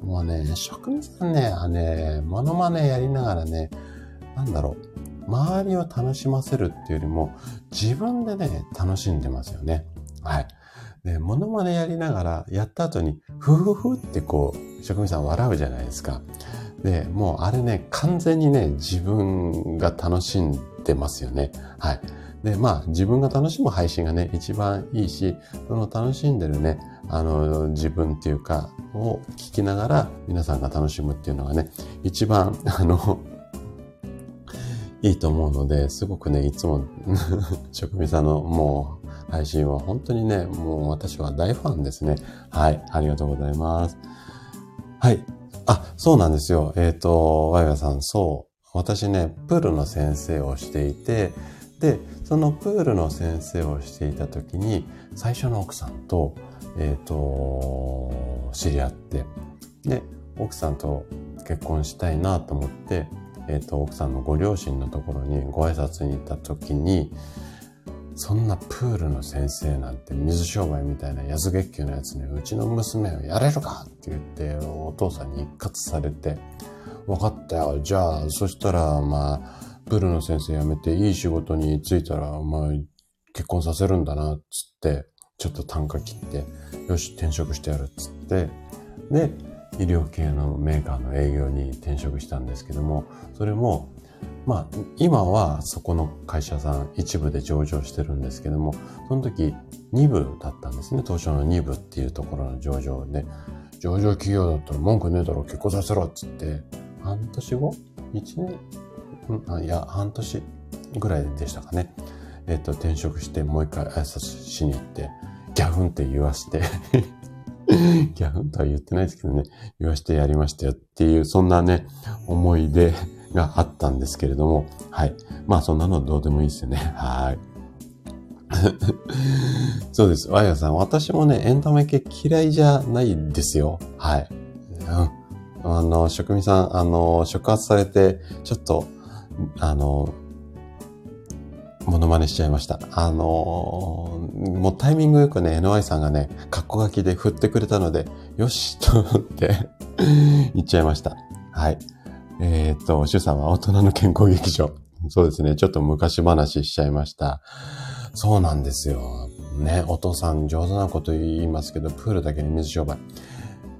もうね、職味さんね、あね、モノマネやりながらね、なんだろう、周りを楽しませるっていうよりも、自分でね、楽しんでますよね。はい。で、モノマネやりながら、やった後に、ふふふってこう、職人さん笑うじゃないですか。で、もうあれね、完全にね、自分が楽しんでますよね。はい。で、まあ、自分が楽しむ配信がね、一番いいし、その楽しんでるね、あの、自分っていうか、を聞きながら皆さんが楽しむっていうのがね、一番、あの、いいと思うので、すごくね、いつも 職人さんのもう配信は本当にね、もう私は大ファンですね。はい、ありがとうございます。はい。あ、そうなんですよ。えっ、ー、と、ワイワさん、そう。私ね、プールの先生をしていて、で、そのプールの先生をしていた時に、最初の奥さんと、えっ、ー、と、知り合って、で、奥さんと結婚したいなと思って、えっ、ー、と、奥さんのご両親のところにご挨拶に行った時に、そんなプールの先生なんて水商売みたいな安月給のやつにうちの娘をやれるかって言ってお父さんに一括されて、分かったよ。じゃあ、そしたら、まあ、プールの先生辞めていい仕事に就いたら、まあ、結婚させるんだな、っつって、ちょっと単価切って、よし、転職してやる、っつって、で、医療系のメーカーの営業に転職したんですけども、それも、まあ、今はそこの会社さん一部で上場してるんですけども、その時2部だったんですね。東証の2部っていうところの上場で、上場企業だったら文句ねえだろ、結婚させろっつって、半年後 ?1 年、いや、半年ぐらいでしたかね。えっ、と、転職してもう一回挨拶しに行って、ギャフンって言わして ギャフンとは言ってないですけどね、言わしてやりましたよっていう、そんなね、思い出があったんですけれども、はい。まあそんなのどうでもいいですよね。はい。そうです。ワイヤさん、私もね、エンタメ系嫌いじゃないですよ。はい。うん。あの、職人さん、あの、触発されて、ちょっと、あの、モノマネしちゃいました。あのもうタイミングよくね、NY さんがね、カッコ書きで振ってくれたので、よしと思って 言っちゃいました。はい。えー、っと、シュさんは大人の健康劇場。そうですね。ちょっと昔話しちゃいました。そうなんですよ。ね、お父さん上手なこと言いますけど、プールだけに水商売。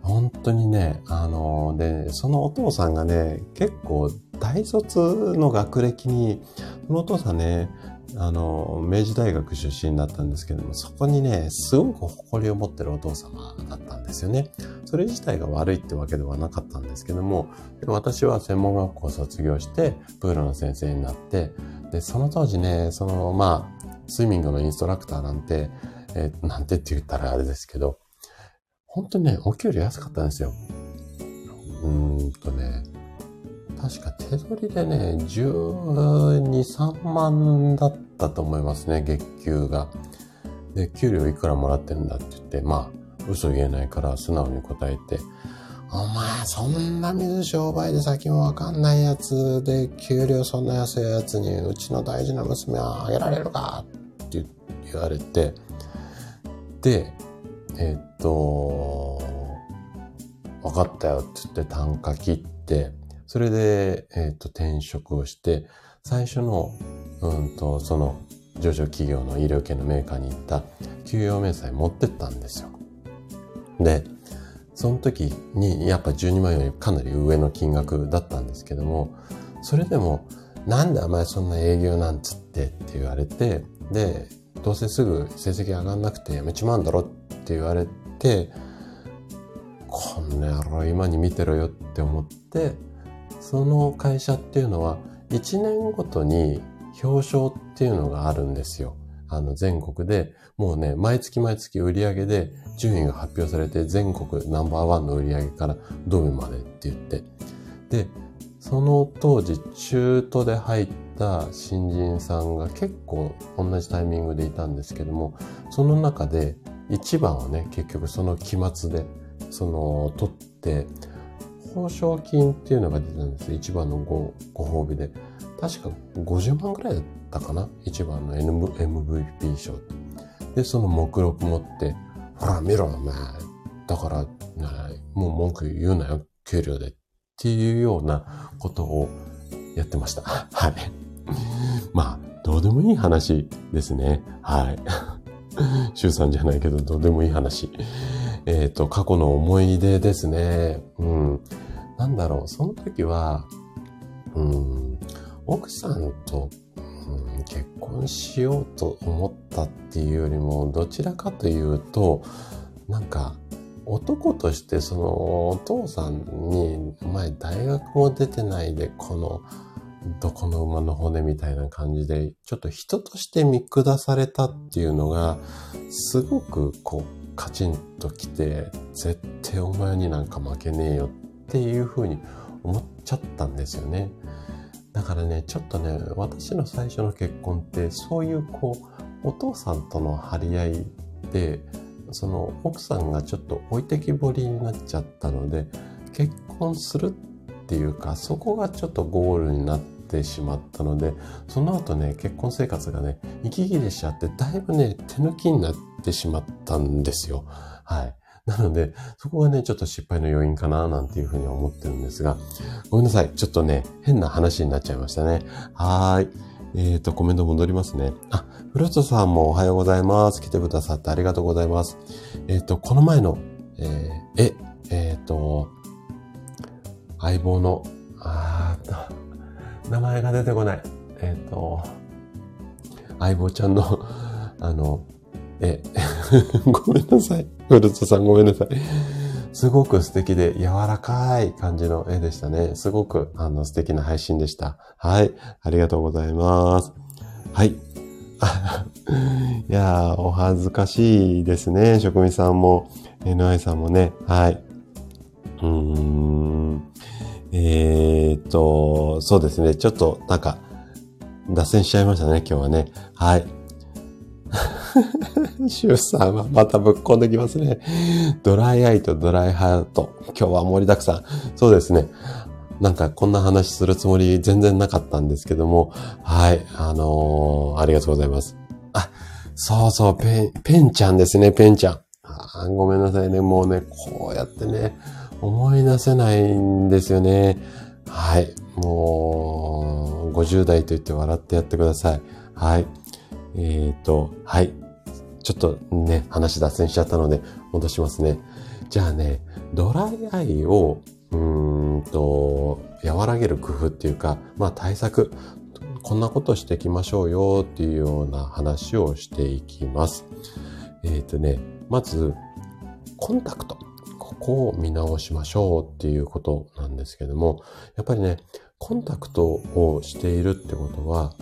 本当にね、あの、で、そのお父さんがね、結構大卒の学歴に、そのお父さんね、あの、明治大学出身だったんですけども、そこにね、すごく誇りを持ってるお父様だったんですよね。それ自体が悪いってわけではなかったんですけども、私は専門学校を卒業して、プールの先生になって、で、その当時ね、その、まあ、スイミングのインストラクターなんて、え、なんてって言ったらあれですけど、本当にね、お給料安かったんですよ。うーんとね、確か手取りでね、12、3万だったと思いますね、月給が。で、給料いくらもらってるんだって言って、まあ、嘘言えないから素直に答えて、お前、そんな水商売で先もわかんないやつで、給料そんな安いやつに、うちの大事な娘はあげられるか？って言われて、で、えっと、分かったよって言って単価切って、それで、えっ、ー、と、転職をして、最初の、うんと、その、上場企業の医療系のメーカーに行った給与明細持ってったんですよ。で、その時にやっぱ12万よりかなり上の金額だったんですけども、それでも、なんでお前そんな営業なんつってって言われて、で、どうせすぐ成績上がんなくてやめちまうんだろって言われて、こんな野郎今に見てろよって思って、その会社っていうのは1年ごとに表彰っていうのがあるんですよ。あの全国で、もうね、毎月毎月売り上げで順位が発表されて全国ナンバーワンの売り上げからドミまでって言って。で、その当時中途で入った新人さんが結構同じタイミングでいたんですけども、その中で一番をね、結局その期末で、その取って、報奨金っていうのが出たんです。一番のごご褒美で。確か50万ぐらいだったかな？一番の MVP 賞。で、その目録持って、ほら見ろ、お前。だから、もう文句言うなよ、給料で。っていうようなことをやってました。はい。まあ、どうでもいい話ですね。はい。週さんじゃないけど、どうでもいい話。えっ、ー、と、過去の思い出ですね。うん。なんだろう、その時は、うん、奥さんと、うん、結婚しようと思ったっていうよりも、どちらかというと、なんか、男としてそのお父さんに、前大学も出てないで、この、どこの馬の骨みたいな感じで、ちょっと人として見下されたっていうのが、すごくこう、カチンときて、絶対お前になんか負けねえよっていうふうに思っちゃったんですよね。だからね、ちょっとね、私の最初の結婚って、そういうこう、お父さんとの張り合いで、その奥さんがちょっと置いてきぼりになっちゃったので、結婚するっていうか、そこがちょっとゴールになってしまったので、その後ね、結婚生活がね、息切れしちゃって、だいぶね、手抜きになってしまったんですよ。はい。なので、そこがね、ちょっと失敗の要因かな、なんていうふうに思ってるんですが、ごめんなさい。ちょっとね、変な話になっちゃいましたね。はーい。えっ、ー、と、コメント戻りますね。あ、フルーツさんもおはようございます。来てくださってありがとうございます。えっ、ー、と、この前の、えー、え、えっ、と、相棒の、あー名前が出てこない。えっ、と、相棒ちゃんの、あの、え、ごめんなさい。フルーツさんごめんなさい。すごく素敵で柔らかい感じの絵でしたね。すごくあの素敵な配信でした。はい。ありがとうございます。はい。いやー、お恥ずかしいですね。職人さんも、NI さんもね。はい。うーん。えー、と、そうですね。ちょっと、なんか、脱線しちゃいましたね、今日はね。はい。シュウさんはまたぶっこんできますね。ドライアイとドライハート。今日は盛りだくさん。そうですね。なんかこんな話するつもり全然なかったんですけども、はい、あのー、ありがとうございます。あ、そうそう、ペン、ペンちゃんですね、ペンちゃん。あごめんなさいね、もうね、こうやってね、思い出せないんですよね。はい、もう、50代と言って笑ってやってください。はい。えっ、ー、と、はい。ちょっとね、話脱線しちゃったので戻しますね。じゃあね、ドライアイをうーんと、和らげる工夫っていうか、まあ対策、こんなことしていきましょうよっていうような話をしていきます。えっ、ー、とね、まず、コンタクト。ここを見直しましょうっていうことなんですけども、やっぱりね、コンタクトをしているってことは、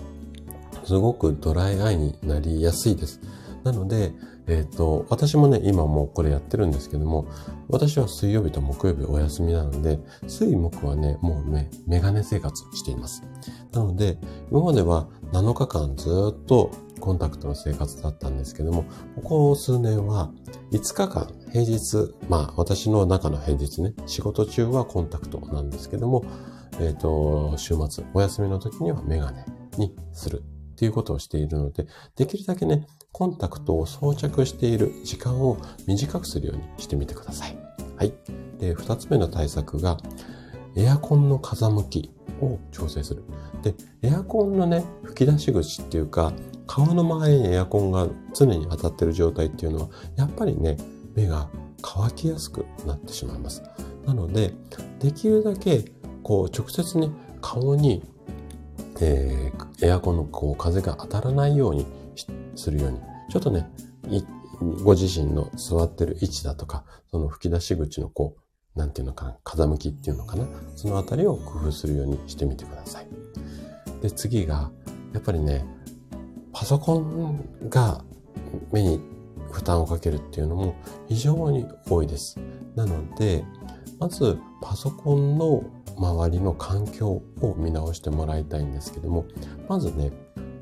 すごくドライアイになりやすいです。なので、えっ、ー、と、私もね、今もうこれやってるんですけども、私は水曜日と木曜日お休みなので、水木はね、もうね、メガネ生活しています。なので、今までは7日間ずっとコンタクトの生活だったんですけども、ここ数年は5日間平日、まあ私の中の平日ね、仕事中はコンタクトなんですけども、えっ、ー、と、週末、お休みの時にはメガネにするっていうことをしているので、できるだけね、コンタクトを装着している時間を短くするようにしてみてください。はい。で、二つ目の対策が、エアコンの風向きを調整する。で、エアコンのね、吹き出し口っていうか、顔の周りにエアコンが常に当たってる状態っていうのは、やっぱりね、目が乾きやすくなってしまいます。なので、できるだけ、こう、直接ね、顔にえー、エアコンのこう風が当たらないようにするように、ちょっとね、ご自身の座ってる位置だとか、その吹き出し口のこう、なんていうのかな、風向きっていうのかな、そのあたりを工夫するようにしてみてください。で、次が、やっぱりね、パソコンが目に負担をかけるっていうのも非常に多いです。なので、まずパソコンの周りの環境を見直してもらいたいんですけども、まずね、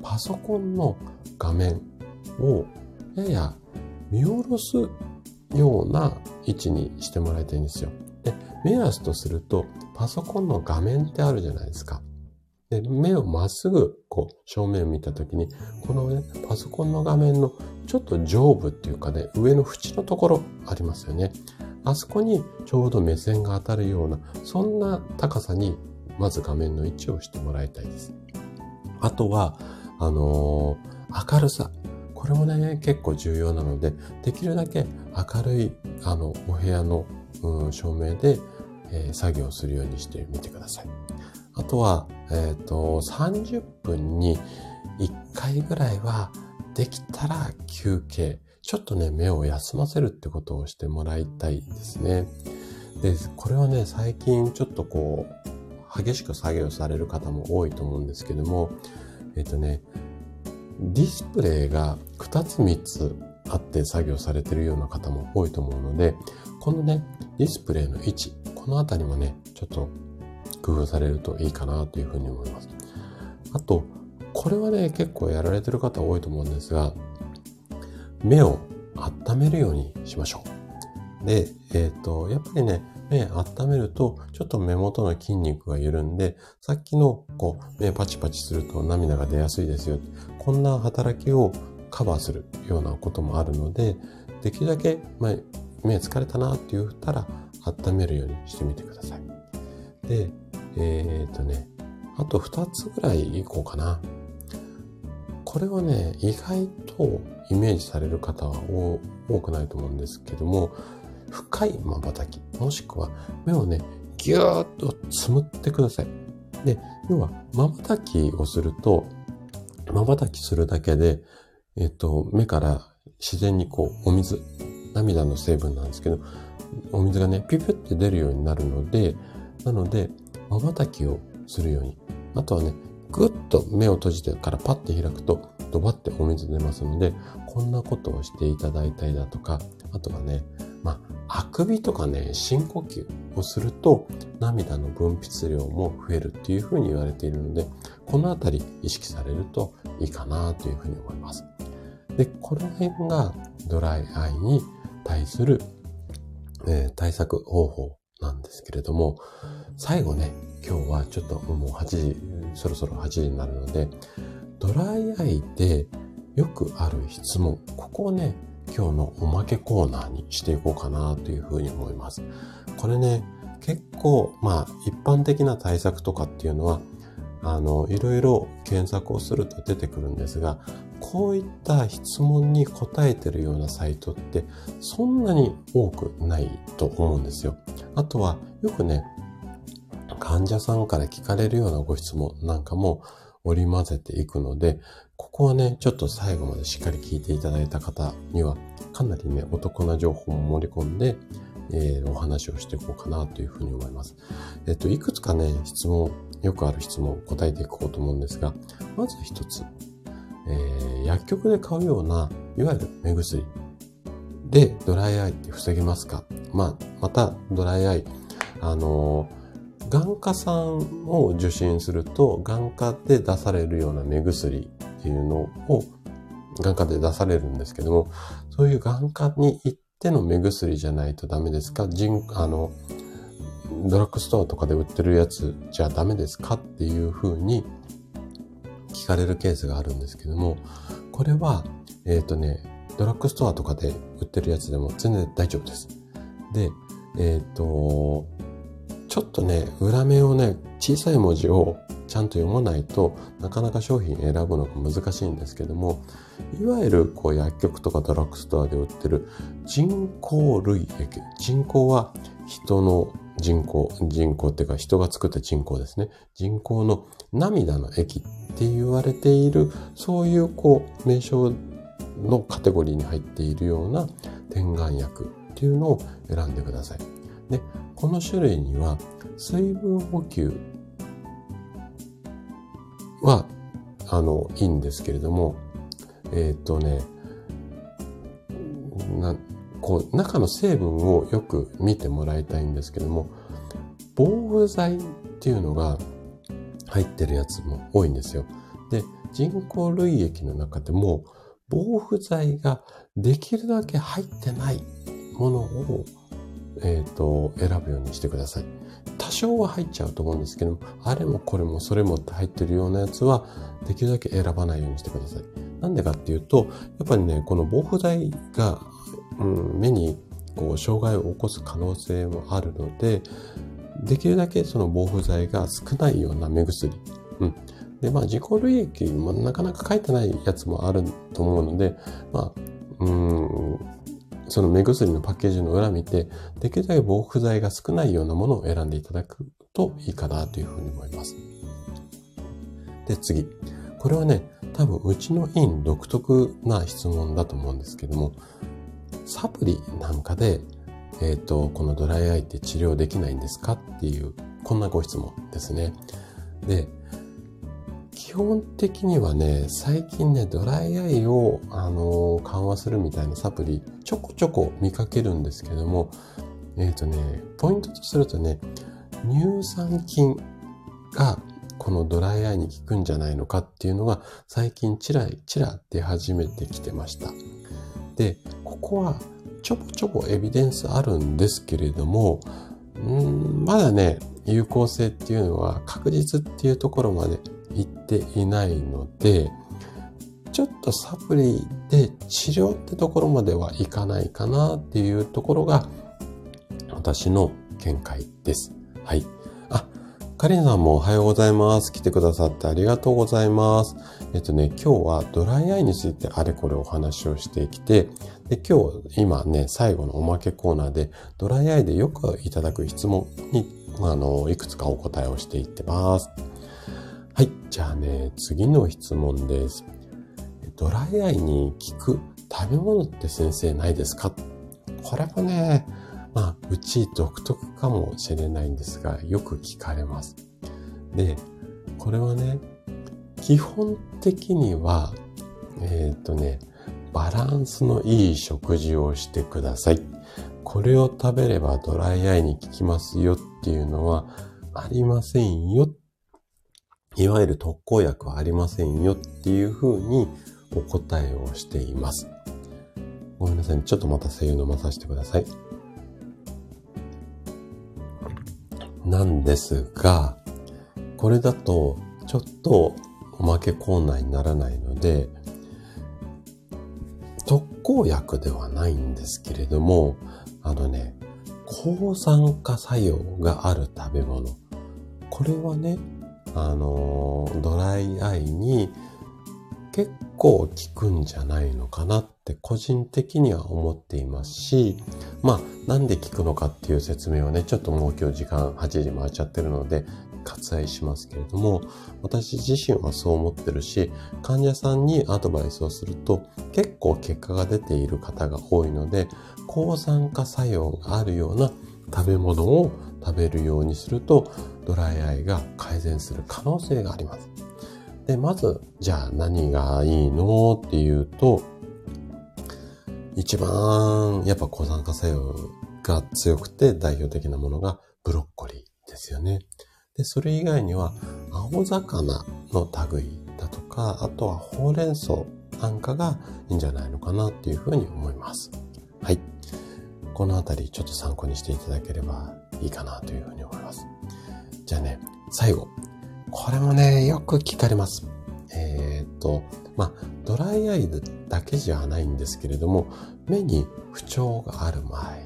パソコンの画面をやや見下ろすような位置にしてもらいたいんですよ。で、目安とすると、パソコンの画面ってあるじゃないですか。で、目をまっすぐ、こう、正面を見たときに、このね、パソコンの画面のちょっと上部っていうかね、上の縁のところありますよね。あそこにちょうど目線が当たるような、そんな高さに、まず画面の位置をしてもらいたいです。あとは、あのー、明るさ。これもね、結構重要なので、できるだけ明るい、あの、お部屋の、うん、照明で、えー、作業するようにしてみてください。あとは、えっ、ー、と、30分に1回ぐらいはできたら休憩。ちょっとね、目を休ませるってことをしてもらいたいですね。で、これはね、最近ちょっとこう、激しく作業される方も多いと思うんですけども、えっ、ー、とね、ディスプレイが2つ3つあって作業されてるような方も多いと思うので、このね、ディスプレイの位置、このあたりもね、ちょっと工夫されるといいかなというふうに思います。あと、これはね、結構やられてる方多いと思うんですが、目を温めるようにしましょう。で、えっ、ー、と、やっぱりね、目温めると、ちょっと目元の筋肉が緩んで、さっきの、こう、目パチパチすると涙が出やすいですよ。こんな働きをカバーするようなこともあるので、できるだけ、まあ、目疲れたなって言ったら、温めるようにしてみてください。で、えっ、とね、あと2つぐらいいこうかな。これはね、意外とイメージされる方は多くないと思うんですけども、深い瞬き、もしくは目をね、ぎゅーっとつむってください。で、要は瞬きをすると、瞬きするだけで、えっと、目から自然にこう、お水、涙の成分なんですけど、お水がね、ピュピュって出るようになるので、なので、瞬きをするように。あとはね、ぐっと目を閉じてからパッて開くと、ドバってお水出ますので、こんなことをしていただいたりだとか、あとはね、まあ、あくびとかね、深呼吸をすると、涙の分泌量も増えるっていうふうに言われているので、このあたり意識されるといいかなというふうに思います。で、この辺がドライアイに対する、えー、対策方法なんですけれども、最後ね、今日はちょっともう8時、そろそろ8時になるので、ドライアイでよくある質問、ここをね、今日のおまけコーナーにしていこうかなというふうに思います。これね、結構、まあ、一般的な対策とかっていうのは、あの、いろいろ検索をすると出てくるんですが、こういった質問に答えてるようなサイトってそんなに多くないと思うんですよ。あとはよくね、患者さんから聞かれるようなご質問なんかも織り交ぜていくので、ここはね、ちょっと最後までしっかり聞いていただいた方には、かなりね、お得な情報も盛り込んで、えー、お話をしていこうかなというふうに思います。えっと、いくつかね、質問、よくある質問を答えていこうと思うんですが、まず一つ、えー、薬局で買うような、いわゆる目薬。でドライアイって防げますか？まあ、またドライアイ、あのー、眼科さんを受診すると、眼科で出されるような目薬っていうのを、眼科で出されるんですけども、そういう眼科に行っての目薬じゃないとダメですか？人、あの、ドラッグストアとかで売ってるやつじゃダメですか？っていうふうに聞かれるケースがあるんですけども、これは、えっ、ー、とね、ドラッグストアとかで売ってるやつでも全然大丈夫です。で、えっ、ー、と、ちょっとね、裏面をね、小さい文字をちゃんと読まないとなかなか商品選ぶのが難しいんですけども、いわゆるこう薬局とかドラッグストアで売ってる人工類液。人工は人の人工、人工っていうか人が作った人工ですね。人工の涙の液って言われている、そういうこう名称のカテゴリーに入っているような点眼薬っていうのを選んでください。で、この種類には水分補給は、あの、いいんですけれども、えっ、ー、とね、こう、中の成分をよく見てもらいたいんですけども、防腐剤っていうのが入ってるやつも多いんですよ。で、人工類液の中でも、防腐剤ができるだけ入ってないものを、えっ、ー、と、選ぶようにしてください。多少は入っちゃうと思うんですけども、あれもこれもそれもって入ってるようなやつは、できるだけ選ばないようにしてください。なんでかっていうと、やっぱりね、この防腐剤が、うん、目にこう障害を起こす可能性もあるので、できるだけその防腐剤が少ないような目薬。うん。で、まあ、自己類液もなかなか書いてないやつもあると思うので、まあ、うん、その目薬のパッケージの裏見て、できるだけ防腐剤が少ないようなものを選んでいただくといいかなというふうに思います。で、次。これはね、多分うちの院独特な質問だと思うんですけども、サプリなんかで、えっ、ー、と、このドライアイって治療できないんですかっていう、こんなご質問ですね。で、基本的にはね、最近ね、ドライアイを、あのー、緩和するみたいなサプリ、ちょこちょこ見かけるんですけども、えっ、ー、とね、ポイントとするとね、乳酸菌がこのドライアイに効くんじゃないのかっていうのが最近チラチラ出始めてきてました。で、ここはちょこちょこエビデンスあるんですけれども、んまだね、有効性っていうのは確実っていうところまでいっていないので、ちょっとサプリで治療ってところまではいかないかなっていうところが私の見解です。はい。あカリンさんもおはようございます。来てくださってありがとうございます。えっとね、今日はドライアイについてあれこれお話をしてきて、で、今日、今ね、最後のおまけコーナーで、ドライアイでよくいただく質問に、あの、いくつかお答えをしていってます。はい。じゃあね、次の質問です。ドライアイに効く食べ物って先生ないですか？これもね、まあ、うち独特かもしれないんですが、よく聞かれます。で、これはね、基本的には、えっ、ー、とね、バランスのいい食事をしてください。これを食べればドライアイに効きますよっていうのはありませんよ。いわゆる特効薬はありませんよっていうふうにお答えをしています。ごめんなさい、ちょっとまた声優飲まさせてください。なんですが、これだとちょっとおまけコーナーにならないので、特効薬ではないんですけれども、あのね、抗酸化作用がある食べ物。これはね、あの、ドライアイに結構効くんじゃないのかなって個人的には思っていますし、まあなんで効くのかっていう説明をね、ちょっともう今日時間8時回っちゃってるので割愛しますけれども、私自身はそう思ってるし、患者さんにアドバイスをすると結構結果が出ている方が多いので、抗酸化作用があるような食べ物を食べるようにするとドライアイが改善する可能性があります。で、まず、じゃあ何がいいのっていうと、一番やっぱ抗酸化作用が強くて代表的なものがブロッコリーですよね。で、それ以外には青魚の類だとか、あとはほうれん草なんかがいいんじゃないのかなっていうふうに思います。はい。このあたりちょっと参考にしていただければいいかなというふうに思います。じゃあね、最後。これもね、よく聞かれます。えー、っと、まあ、ドライアイだけじゃないんですけれども、目に不調がある場合、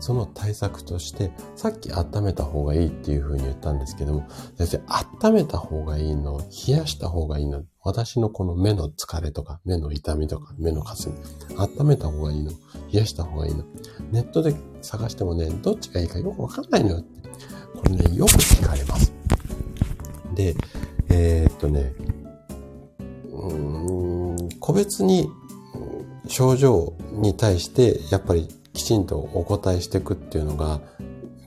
その対策として、さっき温めた方がいいっていうふうに言ったんですけども、先生、温めた方がいいの、冷やした方がいいの、私のこの目の疲れとか、目の痛みとか、目のかすみ、温めた方がいいの、冷やした方がいいの、ネットで探してもね、どっちがいいかよくわかんないのよって。これね、よく聞かれます。で、えー、っとね、うん個別に症状に対してやっぱりきちんとお答えしていくっていうのが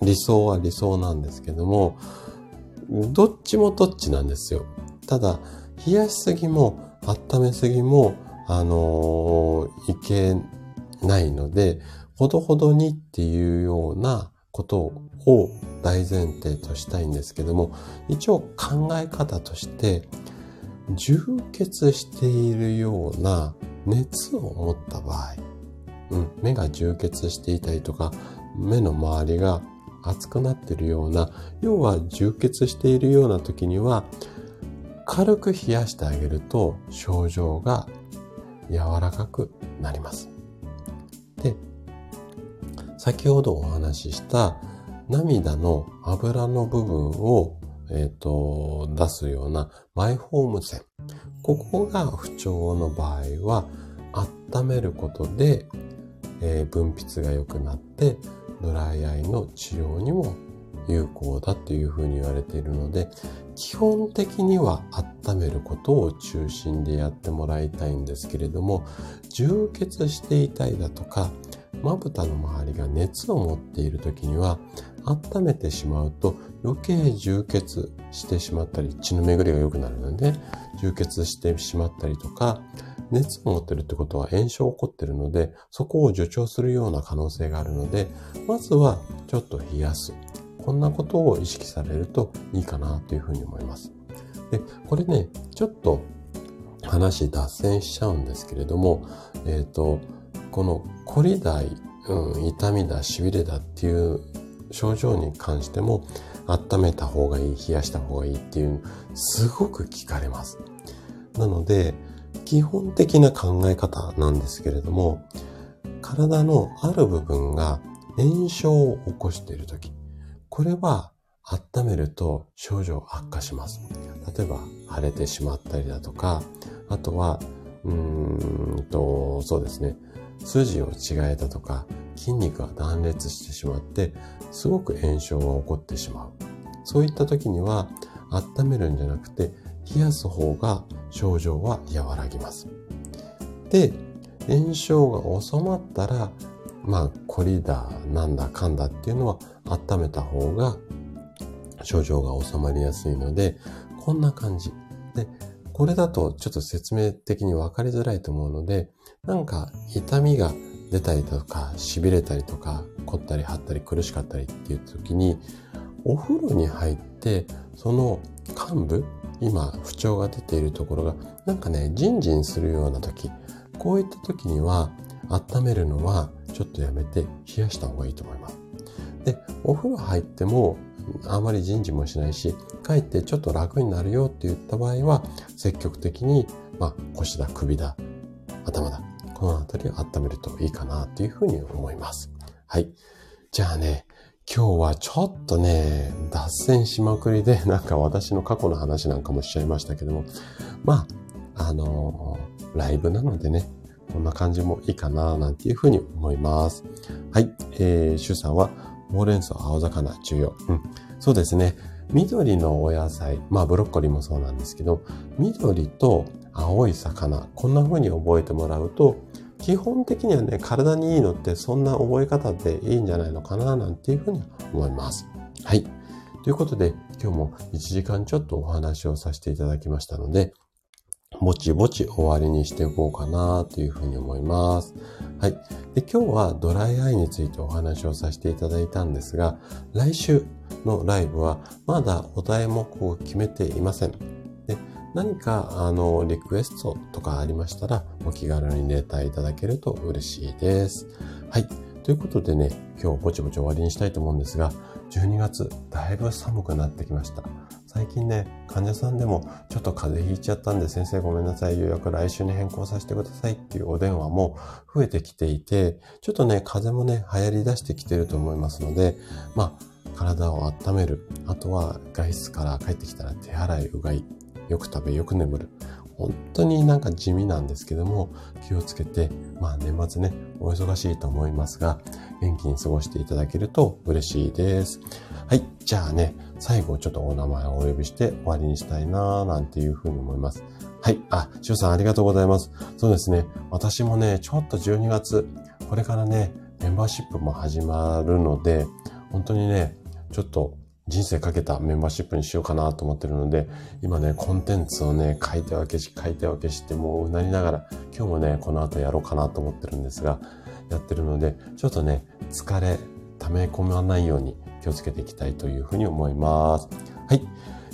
理想は理想なんですけども、どっちもどっちなんですよ。ただ、冷やしすぎも温めすぎも、あのー、いけないので、ほどほどにっていうようなことを大前提としたいんですけども、一応考え方として、充血しているような熱を持った場合、うん、目が充血していたりとか、目の周りが熱くなっているような、要は充血しているような時には、軽く冷やしてあげると症状が柔らかくなります。で、先ほどお話しした涙の油の部分をえっ、ー、と、出すようなマイホーム線。ここが不調の場合は、温めることで、えー、分泌が良くなって、ドライアイの治療にも有効だっていうふうに言われているので、基本的には温めることを中心でやってもらいたいんですけれども、充血していたりだとか、まぶたの周りが熱を持っている時には、温めてしまうと余計充血してしまったり、血の巡りが良くなるので、充血してしまったりとか、熱を持ってるってことは炎症起こってるので、そこを助長するような可能性があるので、まずはちょっと冷やす。こんなことを意識されるといいかなというふうに思います。で、これね、ちょっと話脱線しちゃうんですけれども、えっ、ー、と、このコリダイ、うん、痛みだ、痺れだっていう症状に関しても、温めた方がいい、冷やした方がいいっていう、すごく聞かれます。なので、基本的な考え方なんですけれども、体のある部分が炎症を起こしているとき、これは温めると症状悪化します。例えば腫れてしまったりだとか、あとは、うーんと、そうですね、筋を違えたとか、筋肉が断裂してしまって、すごく炎症が起こってしまう。そういった時には、温めるんじゃなくて、冷やす方が症状は和らぎます。で、炎症が収まったら、まあ、コリだ、なんだかんだっていうのは温めた方が症状が収まりやすいので、こんな感じ。で、これだとちょっと説明的に分かりづらいと思うので、なんか痛みが出たりとか、痺れたりとか、凝ったり張ったり苦しかったりっていう時に、お風呂に入って、その幹部、今不調が出ているところが、なんかね、ジンジンするような時、こういった時には、温めるのはちょっとやめて冷やした方がいいと思います。で、お風呂入ってもあまり人事もしないし、かえってちょっと楽になるよって言った場合は、積極的に、まあ、腰だ、首だ、頭だ、このあたりを温めるといいかなっていうふうに思います。はい。じゃあね、今日はちょっとね、脱線しまくりで、なんか私の過去の話なんかもしちゃいましたけども、まあ、あの、ライブなのでね、こんな感じもいいかな、なんていうふうに思います。はい。えー、シュさんは、ほうれん草、青魚、重要。うん。そうですね。緑のお野菜、まあブロッコリーもそうなんですけど、緑と青い魚、こんな風に覚えてもらうと、基本的にはね、体にいいのってそんな覚え方でいいんじゃないのかな、なんていうふうに思います。はい。ということで、今日も1時間ちょっとお話をさせていただきましたので、ぼちぼち終わりにしていこうかなというふうに思います。はい。で、今日はドライアイについてお話をさせていただいたんですが、来週のライブはまだお題目を決めていません。何か、あの、リクエストとかありましたら、お気軽にレターいただけると嬉しいです。はい。ということでね、今日ぼちぼち終わりにしたいと思うんですが、12月、だいぶ寒くなってきました。最近ね、患者さんでもちょっと風邪ひいちゃったんで先生ごめんなさい、予約来週に変更させてくださいっていうお電話も増えてきていて、ちょっとね、風邪もね、流行り出してきてると思いますので、まあ、体を温める。あとは外出から帰ってきたら手洗い、うがい。よく食べ、よく眠る。本当になんか地味なんですけども、気をつけて、まあ年末ね、お忙しいと思いますが、元気に過ごしていただけると嬉しいです。はい。じゃあね、最後ちょっとお名前をお呼びして終わりにしたいなぁなんていうふうに思います。はい。あ、しゅうさんありがとうございます。そうですね。私もね、ちょっと12月、これからね、メンバーシップも始まるので、本当にね、ちょっと人生かけたメンバーシップにしようかなと思ってるので、今ね、コンテンツをね、書いて分けし、書いて分けして、もううなりながら、今日もね、この後やろうかなと思ってるんですが、やってるので、ちょっとね、疲れ、溜め込まないように気をつけていきたいというふうに思います。はい。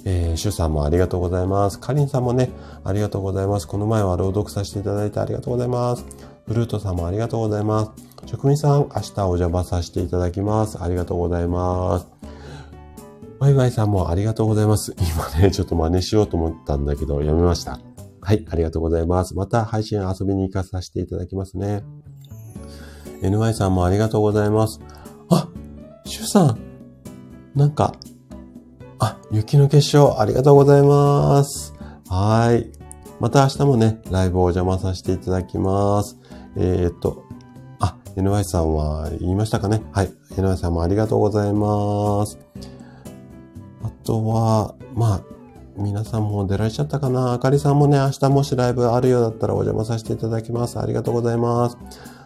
えー、シュさんもありがとうございます。カリンさんもね、ありがとうございます。この前は朗読させていただいてありがとうございます。フルートさんもありがとうございます。職人さん、明日お邪魔させていただきます。ありがとうございます。ワイワイさんもありがとうございます。今ね、ちょっと真似しようと思ったんだけど、やめました。はい、ありがとうございます。また配信遊びに行かさせていただきますね。NY さんもありがとうございます。あ、シュさん、なんか、あ、雪の結晶、ありがとうございます。はい。また明日もね、ライブをお邪魔させていただきます。えー、っと、あ、NY さんは言いましたかねはい。NY さんもありがとうございます。あとは、まあ、皆さんも出られちゃったかなあかりさんもね、明日もしライブあるようだったらお邪魔させていただきます。ありがとうございます。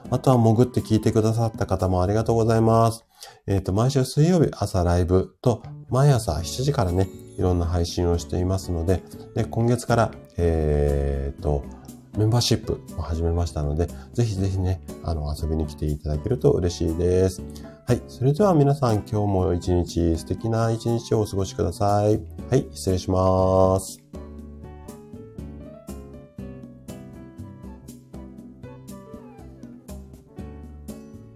あとは潜って聞いてくださった方もありがとうございます。えっ、ー、と、毎週水曜日朝ライブと、毎朝7時からね、いろんな配信をしていますので、で今月から、えっ、ー、と、メンバーシップを始めましたので、ぜひぜひね、あの、遊びに来ていただけると嬉しいです。はい。それでは皆さん今日も一日素敵な一日をお過ごしください。はい。失礼します。